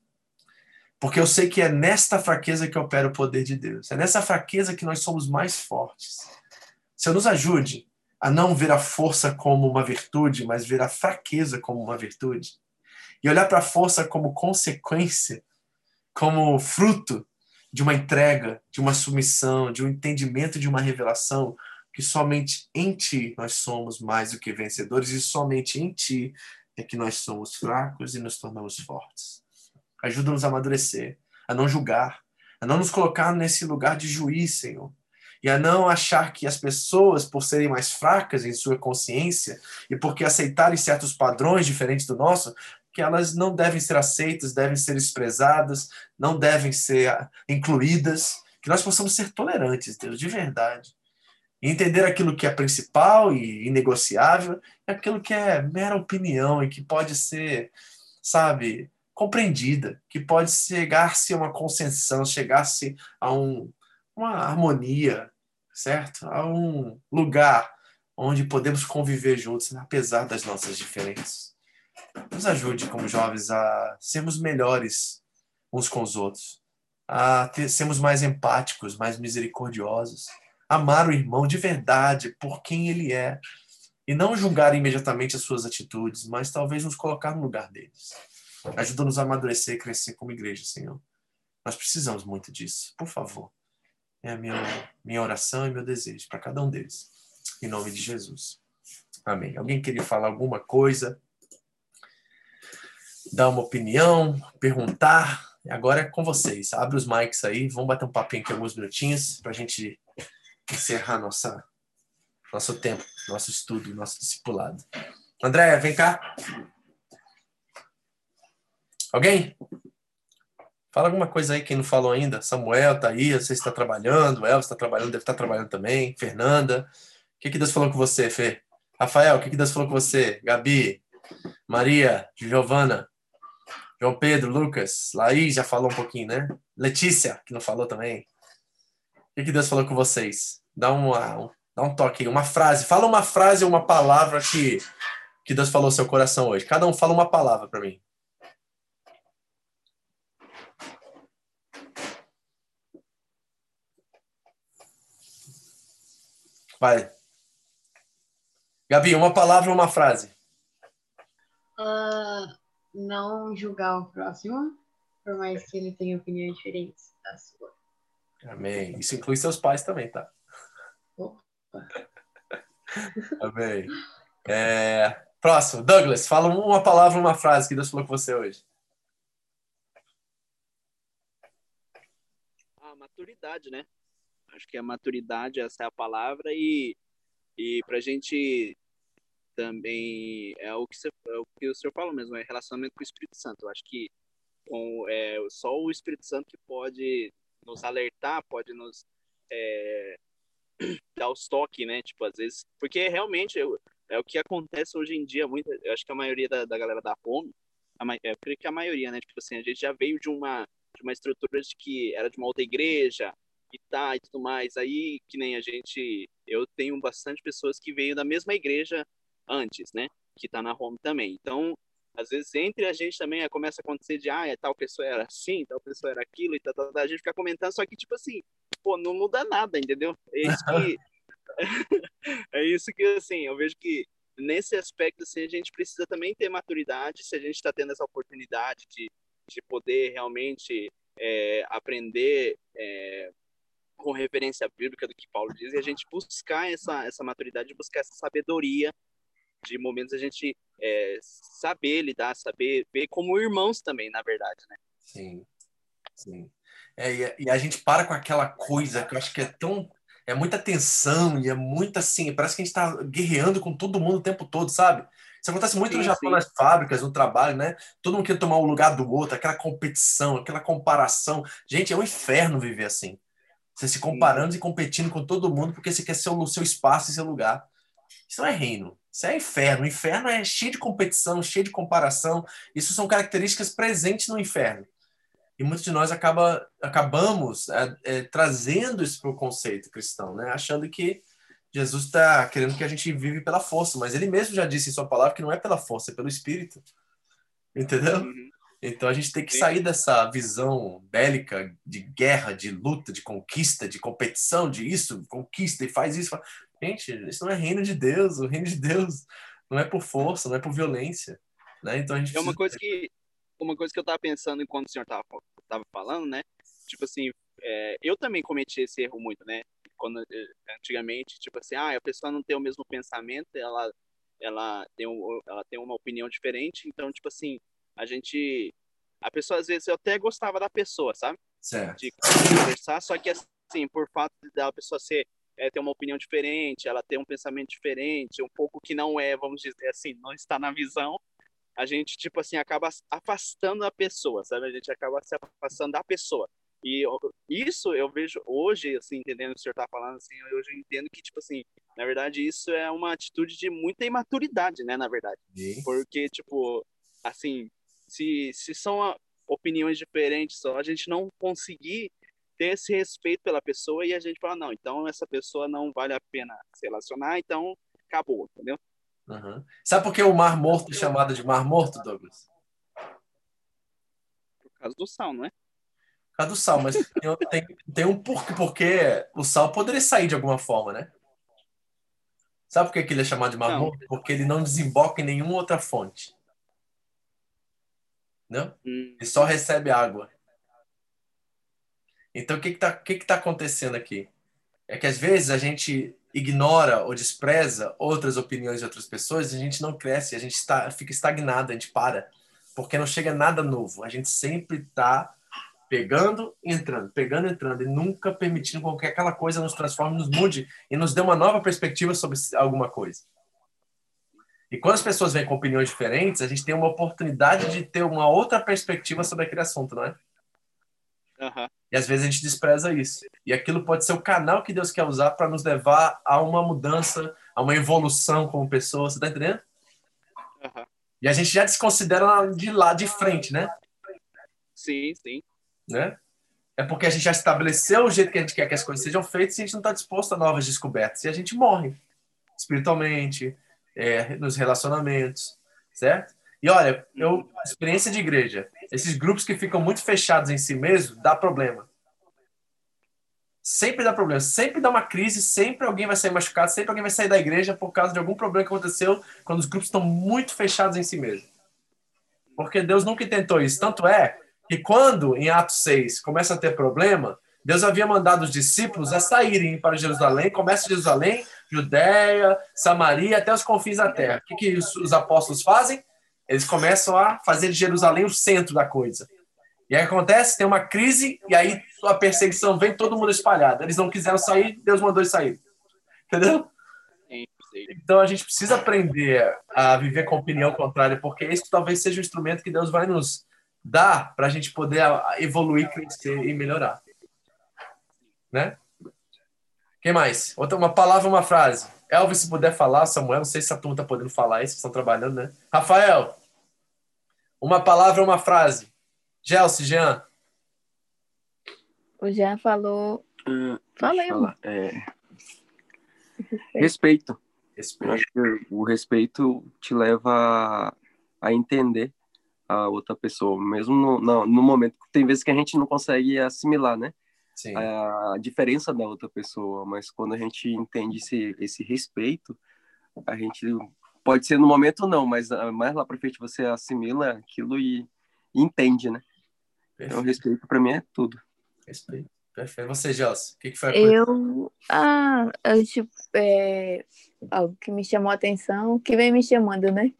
porque eu sei que é nesta fraqueza que opera o poder de Deus. É nessa fraqueza que nós somos mais fortes. Senhor, nos ajude a não ver a força como uma virtude, mas ver a fraqueza como uma virtude. E olhar para a força como consequência, como fruto de uma entrega, de uma submissão, de um entendimento, de uma revelação, que somente em Ti nós somos mais do que vencedores e somente em Ti é que nós somos fracos e nos tornamos fortes. Ajuda-nos a amadurecer, a não julgar, a não nos colocar nesse lugar de juiz, Senhor. E a não achar que as pessoas, por serem mais fracas em sua consciência e porque aceitarem certos padrões diferentes do nosso, que elas não devem ser aceitas, devem ser desprezadas, não devem ser ah, incluídas, que nós possamos ser tolerantes, Deus, de verdade. E entender aquilo que é principal e inegociável e aquilo que é mera opinião e que pode ser, sabe, compreendida, que pode chegar-se a uma concessão, chegar-se a um, uma harmonia, certo? A um lugar onde podemos conviver juntos, apesar das nossas diferenças. Nos ajude, como jovens, a sermos melhores uns com os outros, a ter, sermos mais empáticos, mais misericordiosos, amar o irmão de verdade por quem ele é, e não julgar imediatamente as suas atitudes, mas talvez nos colocar no lugar deles. Ajuda-nos a amadurecer e crescer como igreja, Senhor. Nós precisamos muito disso. Por favor. É a minha, minha oração e meu desejo para cada um deles. Em nome de Jesus. Amém. Alguém queria falar alguma coisa? Dar uma opinião? Perguntar? Agora é com vocês. Abre os mics aí. Vamos bater um papinho aqui alguns minutinhos para a gente encerrar nossa, nosso tempo, nosso estudo, nosso discipulado. André, vem cá. Alguém? Fala alguma coisa aí, quem não falou ainda. Samuel aí, você está trabalhando, Elvis está trabalhando, deve estar tá trabalhando também. Fernanda. O que, que Deus falou com você, Fê? Rafael, o que, que Deus falou com você? Gabi? Maria, Giovana, João Pedro, Lucas, Laís já falou um pouquinho, né? Letícia, que não falou também. O que Deus falou com vocês? Dá, uma, um, dá um toque aí, uma frase. Fala uma frase ou uma palavra que, que Deus falou no seu coração hoje. Cada um fala uma palavra para mim. Vai. Gabi, uma palavra ou uma frase? Uh, não julgar o próximo, por mais que ele tenha opiniões diferentes da sua. Amém. Isso inclui seus pais também, tá? Opa. Amém. É... Próximo, Douglas, fala uma palavra, uma frase que Deus falou com você hoje. A maturidade, né? Acho que a maturidade, essa é a palavra, e, e para a gente também é o, que você, é o que o senhor falou mesmo, é relacionamento com o Espírito Santo. Eu acho que com, é só o Espírito Santo que pode nos alertar, pode nos é, dar os toques, né? Tipo, às vezes, porque realmente eu, é o que acontece hoje em dia, muita, eu acho que a maioria da, da galera da home, a, eu creio que a maioria, né? Tipo assim, a gente já veio de uma, de uma estrutura de que era de uma outra igreja, tá e tudo mais. Aí, que nem a gente, eu tenho bastante pessoas que veio da mesma igreja antes, né? Que tá na home também. Então, às vezes, entre a gente também começa a acontecer de, ah, é, tal pessoa era assim, tal pessoa era aquilo, e tal, tal, tal. a gente fica comentando, só que, tipo assim, pô, não muda nada, entendeu? É isso que. é isso que, assim, eu vejo que nesse aspecto, assim, a gente precisa também ter maturidade, se a gente está tendo essa oportunidade de, de poder realmente é, aprender é, com referência bíblica do que Paulo diz e a gente buscar essa, essa maturidade, buscar essa sabedoria de momentos a gente é, saber lidar, saber ver como irmãos também, na verdade, né? Sim, sim. É, e, a, e a gente para com aquela coisa que eu acho que é tão é muita tensão e é muita assim, parece que a gente está guerreando com todo mundo o tempo todo, sabe? Isso acontece muito sim, no Japão, sim. nas fábricas, no trabalho, né? Todo mundo quer tomar o lugar do outro, aquela competição, aquela comparação. Gente, é um inferno viver assim. Você se comparando e competindo com todo mundo porque você quer ser o seu espaço e seu lugar. Isso não é reino. Isso é inferno. O inferno é cheio de competição, cheio de comparação. Isso são características presentes no inferno. E muitos de nós acaba, acabamos é, é, trazendo isso para o conceito cristão, né? achando que Jesus está querendo que a gente vive pela força, mas ele mesmo já disse em sua palavra que não é pela força, é pelo Espírito. Entendeu? Então a gente tem que sair dessa visão bélica de guerra, de luta, de conquista, de competição, de isso, conquista e faz isso. Gente, isso não é reino de Deus. O reino de Deus não é por força, não é por violência. Né? Então a gente é uma coisa que uma coisa que eu estava pensando enquanto o senhor estava tava falando, né? Tipo assim, é, eu também cometi esse erro muito, né? Quando eh, antigamente, tipo assim, ah, a pessoa não tem o mesmo pensamento, ela ela tem um, ela tem uma opinião diferente, então tipo assim, a gente a pessoa às vezes eu até gostava da pessoa, sabe? Certo. De conversar, só que assim, por fato da pessoa ser é, ter uma opinião diferente, ela ter um pensamento diferente, um pouco que não é, vamos dizer assim, não está na visão, a gente, tipo assim, acaba afastando a pessoa, sabe? A gente acaba se afastando da pessoa. E isso eu vejo hoje, assim, entendendo o que o senhor está falando, assim, hoje eu entendo que, tipo assim, na verdade, isso é uma atitude de muita imaturidade, né, na verdade. Sim. Porque, tipo, assim, se, se são opiniões diferentes a gente não conseguir ter esse respeito pela pessoa e a gente fala, não, então essa pessoa não vale a pena se relacionar, então acabou, entendeu? Uhum. Sabe por que o Mar Morto é chamado de Mar Morto, Douglas? Por causa do sal, não é? Por causa do sal, mas tem, tem, tem um porquê, porque o sal poderia sair de alguma forma, né? Sabe por que ele é chamado de Mar não. Morto? Porque ele não desemboca em nenhuma outra fonte. Não? Hum. Ele só recebe água. Então, o que está que, tá, que que tá acontecendo aqui? É que às vezes a gente ignora ou despreza outras opiniões de outras pessoas, a gente não cresce, a gente está, fica estagnado, a gente para, porque não chega nada novo. A gente sempre está pegando e entrando, pegando e entrando, e nunca permitindo que aquela coisa nos transforme, nos mude e nos dê uma nova perspectiva sobre alguma coisa. E quando as pessoas vêm com opiniões diferentes, a gente tem uma oportunidade de ter uma outra perspectiva sobre aquele assunto, não é? Uhum. E às vezes a gente despreza isso. E aquilo pode ser o canal que Deus quer usar para nos levar a uma mudança, a uma evolução como pessoa. Você está entendendo? Uhum. E a gente já desconsidera de lá de frente, né? Sim, sim. Né? É porque a gente já estabeleceu o jeito que a gente quer que as coisas sejam feitas e a gente não está disposto a novas descobertas. E a gente morre espiritualmente, é, nos relacionamentos, certo? E olha, eu, experiência de igreja, esses grupos que ficam muito fechados em si mesmos, dá problema. Sempre dá problema, sempre dá uma crise, sempre alguém vai sair machucado, sempre alguém vai sair da igreja por causa de algum problema que aconteceu quando os grupos estão muito fechados em si mesmos. Porque Deus nunca tentou isso. Tanto é que quando, em Atos 6, começa a ter problema, Deus havia mandado os discípulos a saírem para Jerusalém, começa Jerusalém, Judéia, Samaria, até os confins da terra. O que, que os apóstolos fazem? Eles começam a fazer de Jerusalém o centro da coisa. E aí acontece, tem uma crise, e aí a perseguição vem todo mundo espalhado. Eles não quiseram sair, Deus mandou eles sair. Entendeu? Então a gente precisa aprender a viver com opinião contrária, porque isso talvez seja o instrumento que Deus vai nos dar para a gente poder evoluir, crescer e melhorar. Né? Quem mais? Outra, uma palavra, uma frase. Elvis, se puder falar, Samuel, não sei se a turma está podendo falar isso, estão trabalhando, né? Rafael, uma palavra, uma frase. Gelsi, Jean. O Jean falou. Uh, Fala aí, falar. É... Respeito. Respeito. Acho que o respeito te leva a entender a outra pessoa, mesmo no, no, no momento. Tem vezes que a gente não consegue assimilar, né? Sim. A diferença da outra pessoa, mas quando a gente entende esse, esse respeito, a gente pode ser no momento não, mas ah, mais lá para frente você assimila aquilo e, e entende, né? Então, respeito para mim é tudo. Respeito. Perfeito. Você, Gelson, o que, que foi a coisa? Eu. Ah, eu, tipo, é, algo que me chamou a atenção, que vem me chamando, né?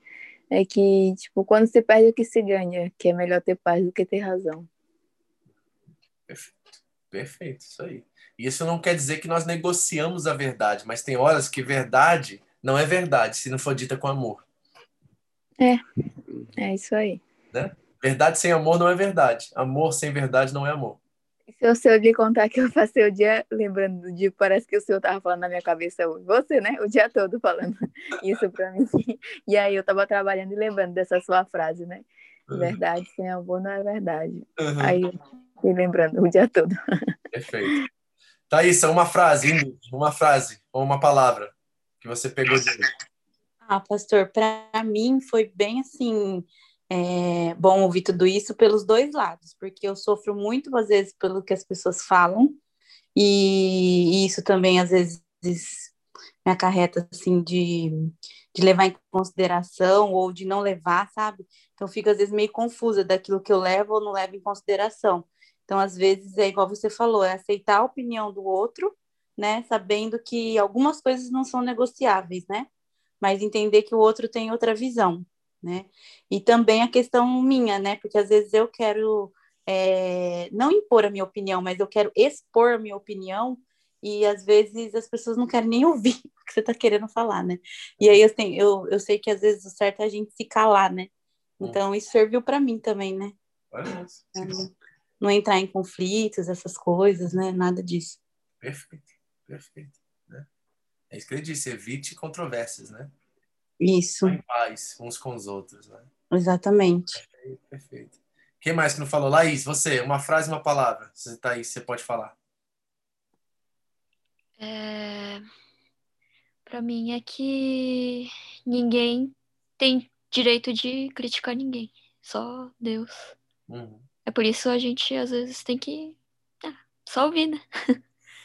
É que, tipo, quando se perde o que se ganha, que é melhor ter paz do que ter razão. Perfeito. Perfeito, isso aí. Isso não quer dizer que nós negociamos a verdade, mas tem horas que verdade não é verdade se não for dita com amor. É, é isso aí. Né? Verdade sem amor não é verdade. Amor sem verdade não é amor. Se eu, se eu lhe contar que eu passei o dia lembrando do dia, parece que o senhor estava falando na minha cabeça, você, né? O dia todo falando isso para mim. E aí eu estava trabalhando e lembrando dessa sua frase, né? Uhum. Verdade sem amor não é verdade. Uhum. Aí fui lembrando o dia todo. Perfeito. Thaís, uma frase, uma frase ou uma palavra que você pegou de Ah, pastor, para mim foi bem assim é bom ouvir tudo isso pelos dois lados, porque eu sofro muito, às vezes, pelo que as pessoas falam, e isso também, às vezes, me acarreta, assim, de, de levar em consideração ou de não levar, sabe? Então, fico, às vezes, meio confusa daquilo que eu levo ou não levo em consideração. Então, às vezes, é igual você falou, é aceitar a opinião do outro, né? Sabendo que algumas coisas não são negociáveis, né? Mas entender que o outro tem outra visão né? E também a questão minha, né? Porque às vezes eu quero é, não impor a minha opinião, mas eu quero expor a minha opinião e às vezes as pessoas não querem nem ouvir o que você está querendo falar, né? E aí assim, eu, eu sei que às vezes o certo é a gente se calar, né? Hum. Então isso serviu para mim também, né? Não, não entrar em conflitos, essas coisas, né? Nada disso. Perfeito, perfeito. Né? É isso que ele disse, evite controvérsias, né? Isso. Em paz uns com os outros, né? Exatamente. Perfeito, perfeito. Quem mais que não falou? Laís, você, uma frase, uma palavra. Você está aí, você pode falar. É... Para mim é que ninguém tem direito de criticar ninguém, só Deus. Uhum. É por isso a gente às vezes tem que ah, só ouvir, né?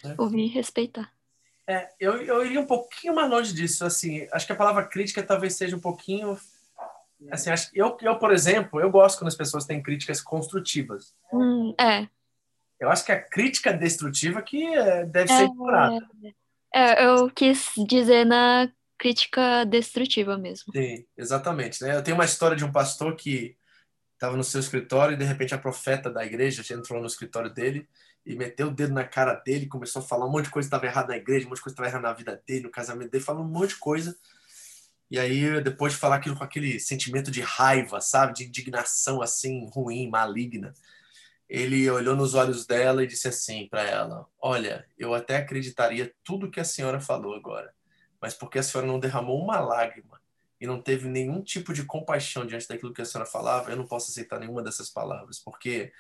É. ouvir e respeitar. É, eu, eu iria um pouquinho mais longe disso. Assim, acho que a palavra crítica talvez seja um pouquinho. Assim, acho, eu, eu, por exemplo, eu gosto quando as pessoas têm críticas construtivas. Hum, é. Eu acho que a crítica destrutiva que é, deve é, ser ignorada. É, eu quis dizer na crítica destrutiva mesmo. Sim, exatamente. Né? Eu tenho uma história de um pastor que estava no seu escritório e de repente a profeta da igreja entrou no escritório dele e meteu o dedo na cara dele, começou a falar um monte de coisa que estava errada na igreja, um monte de coisa que estava errada na vida dele, no casamento dele, falou um monte de coisa. E aí, depois de falar aquilo com aquele sentimento de raiva, sabe, de indignação assim, ruim, maligna, ele olhou nos olhos dela e disse assim para ela: Olha, eu até acreditaria tudo que a senhora falou agora, mas porque a senhora não derramou uma lágrima, e não teve nenhum tipo de compaixão diante daquilo que a senhora falava, eu não posso aceitar nenhuma dessas palavras, porque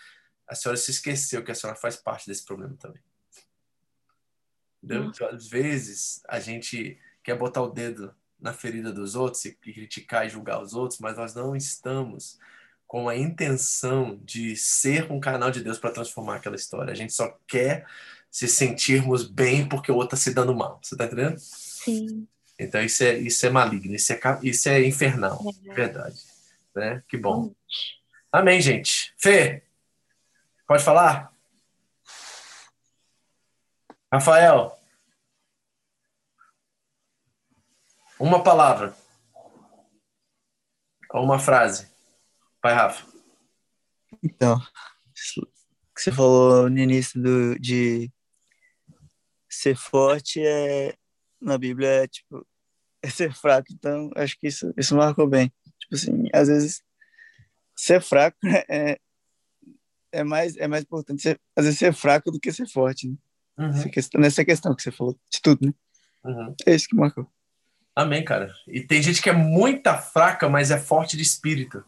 a senhora se esqueceu que a senhora faz parte desse problema também. Entendeu? Então, às vezes, a gente quer botar o dedo na ferida dos outros e criticar e julgar os outros, mas nós não estamos com a intenção de ser um canal de Deus para transformar aquela história. A gente só quer se sentirmos bem porque o outro está se dando mal. Você está entendendo? Sim. Então isso é, isso é maligno, isso é, isso é infernal, é verdade. Né? Que bom. Amém, gente. Fê, pode falar? Rafael, uma palavra ou uma frase. Vai, Rafa. Então, o que você falou no início do, de ser forte é na Bíblia é tipo é ser fraco, então acho que isso, isso marcou bem. Tipo assim, às vezes ser fraco é, é mais é mais importante ser, às vezes ser fraco do que ser forte, né? Uhum. Essa questão, nessa questão que você falou, de tudo, né? Uhum. É isso que marcou. Amém, cara. E tem gente que é muita fraca, mas é forte de espírito.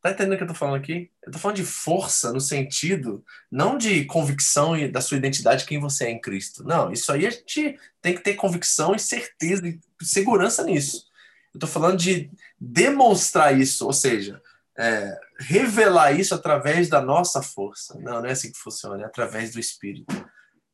Tá entendendo o que eu tô falando aqui? Eu tô falando de força no sentido, não de convicção e da sua identidade, quem você é em Cristo. Não, isso aí a gente tem que ter convicção e certeza e segurança nisso. Eu tô falando de demonstrar isso, ou seja, é, revelar isso através da nossa força. Não, não é assim que funciona, é através do Espírito.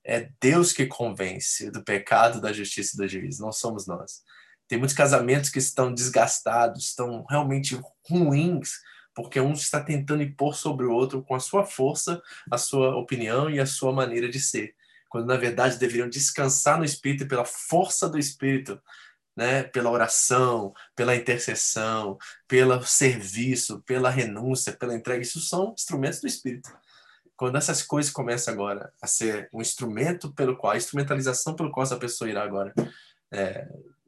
É Deus que convence do pecado, da justiça e do juízo, não somos nós. Tem muitos casamentos que estão desgastados, estão realmente ruins, porque um está tentando impor sobre o outro com a sua força, a sua opinião e a sua maneira de ser, quando na verdade deveriam descansar no Espírito pela força do Espírito, né? Pela oração, pela intercessão, pelo serviço, pela renúncia, pela entrega, isso são instrumentos do Espírito. Quando essas coisas começam agora a ser um instrumento pelo qual, a instrumentalização pelo qual essa pessoa irá agora é,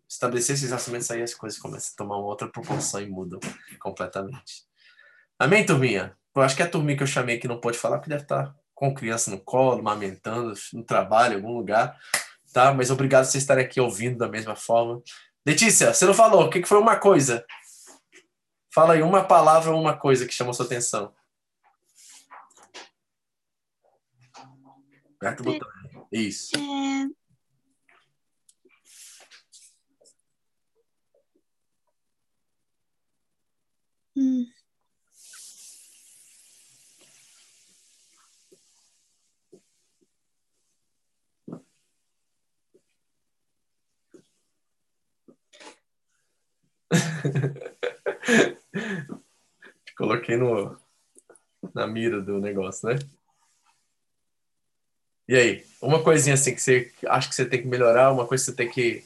estabelecer esses instrumentos aí, as coisas começam a tomar uma outra proporção e mudam completamente. Amém, turminha? Eu acho que é a turminha que eu chamei que não pode falar, porque deve estar com criança no colo, amamentando, no trabalho, em algum lugar, tá? Mas obrigado por vocês estarem aqui ouvindo da mesma forma. Letícia, você não falou, o que foi uma coisa? Fala aí uma palavra ou uma coisa que chamou sua atenção. Aperta o botão. Isso. É... Hum. Coloquei no, na mira do negócio, né? E aí, uma coisinha assim que você acha que você tem que melhorar, uma coisa que você tem que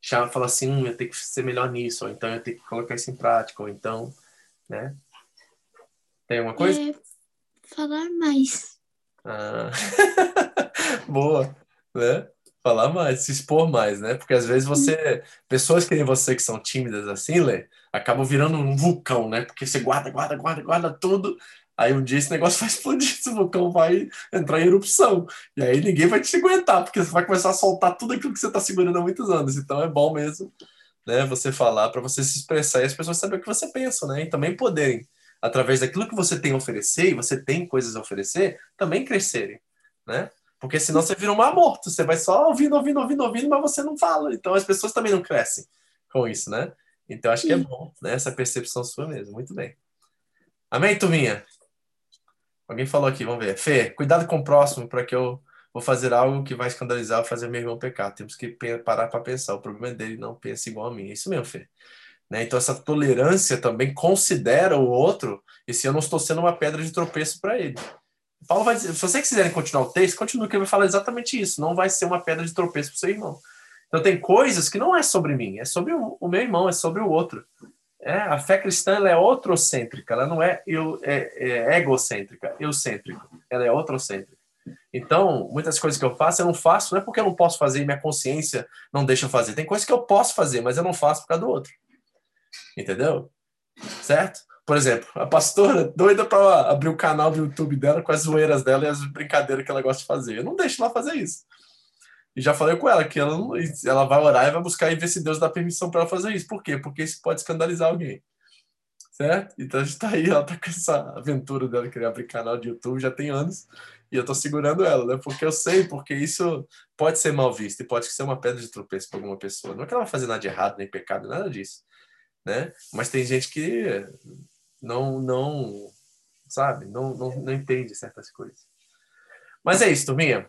já falar assim, hum, eu tenho que ser melhor nisso, ou então eu tenho que colocar isso em prática, ou então, né? Tem uma coisa? É falar mais. Ah. Boa, né? Falar mais, se expor mais, né? Porque às vezes você, pessoas que nem você que são tímidas assim, Lê, acabam virando um vulcão, né? Porque você guarda, guarda, guarda, guarda tudo. Aí um dia esse negócio vai explodir, esse vulcão vai entrar em erupção. E aí ninguém vai te aguentar, porque você vai começar a soltar tudo aquilo que você está segurando há muitos anos. Então é bom mesmo, né? Você falar para você se expressar e as pessoas saberem o que você pensa, né? E também poderem, através daquilo que você tem a oferecer, e você tem coisas a oferecer, também crescerem, né? Porque senão você vira um mar morto, você vai só ouvindo, ouvindo, ouvindo, ouvindo, mas você não fala. Então as pessoas também não crescem com isso, né? Então acho que é bom, né? Essa percepção sua mesmo. Muito bem. Amém, turminha? Alguém falou aqui, vamos ver. Fê, cuidado com o próximo, para que eu vou fazer algo que vai escandalizar ou fazer meu irmão pecar. Temos que parar para pensar. O problema é dele não pensa igual a mim. É isso mesmo, Fê. Né? Então, essa tolerância também considera o outro e se eu não estou sendo uma pedra de tropeço para ele. Paulo vai dizer, se vocês quiserem continuar o texto, continue que ele vai falar exatamente isso. Não vai ser uma pedra de tropeço para o seu irmão. Então tem coisas que não é sobre mim, é sobre o, meu irmão, é sobre o outro. É, a fé cristã ela é outrocêntrica, ela não é, eu, é, é egocêntrica, eucêntrica, ela é outrocêntrica. Então, muitas coisas que eu faço, eu não faço, não é porque eu não posso fazer e minha consciência não deixa eu fazer. Tem coisas que eu posso fazer, mas eu não faço por causa do outro. Entendeu? Certo? Por exemplo, a pastora doida para abrir o canal do YouTube dela com as zoeiras dela e as brincadeiras que ela gosta de fazer. Eu não deixo ela fazer isso. E já falei com ela que ela, não, ela vai orar e vai buscar e ver se Deus dá permissão para ela fazer isso. Por quê? Porque isso pode escandalizar alguém. Certo? Então a gente tá aí, ela tá com essa aventura dela querer abrir canal de YouTube já tem anos. E eu tô segurando ela, né? Porque eu sei, porque isso pode ser mal visto e pode ser uma pedra de tropeço para alguma pessoa. Não é que ela vai fazer nada de errado, nem pecado, nada disso. Né? Mas tem gente que não, não sabe? Não, não, não entende certas coisas. Mas é isso, turminha.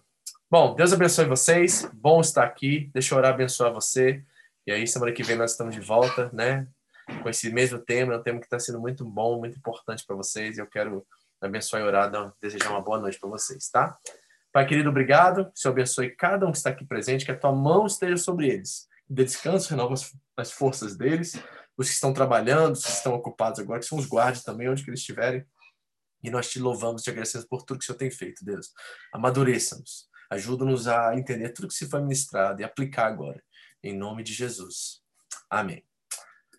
Bom, Deus abençoe vocês. Bom estar aqui. Deixa eu orar abençoar você. E aí, semana que vem nós estamos de volta, né? Com esse mesmo tema, é um tema que está sendo muito bom, muito importante para vocês. E eu quero abençoar e orar, desejar uma boa noite para vocês, tá? Pai querido, obrigado. Se abençoe cada um que está aqui presente, que a tua mão esteja sobre eles. Dê descanso, renova as forças deles. Os que estão trabalhando, os que estão ocupados agora, que são os guardas também, onde que eles estiverem. E nós te louvamos, te agradecemos por tudo que o Senhor tem feito, Deus. Amadureça-nos. Ajuda-nos a entender tudo que se foi ministrado e aplicar agora. Em nome de Jesus. Amém.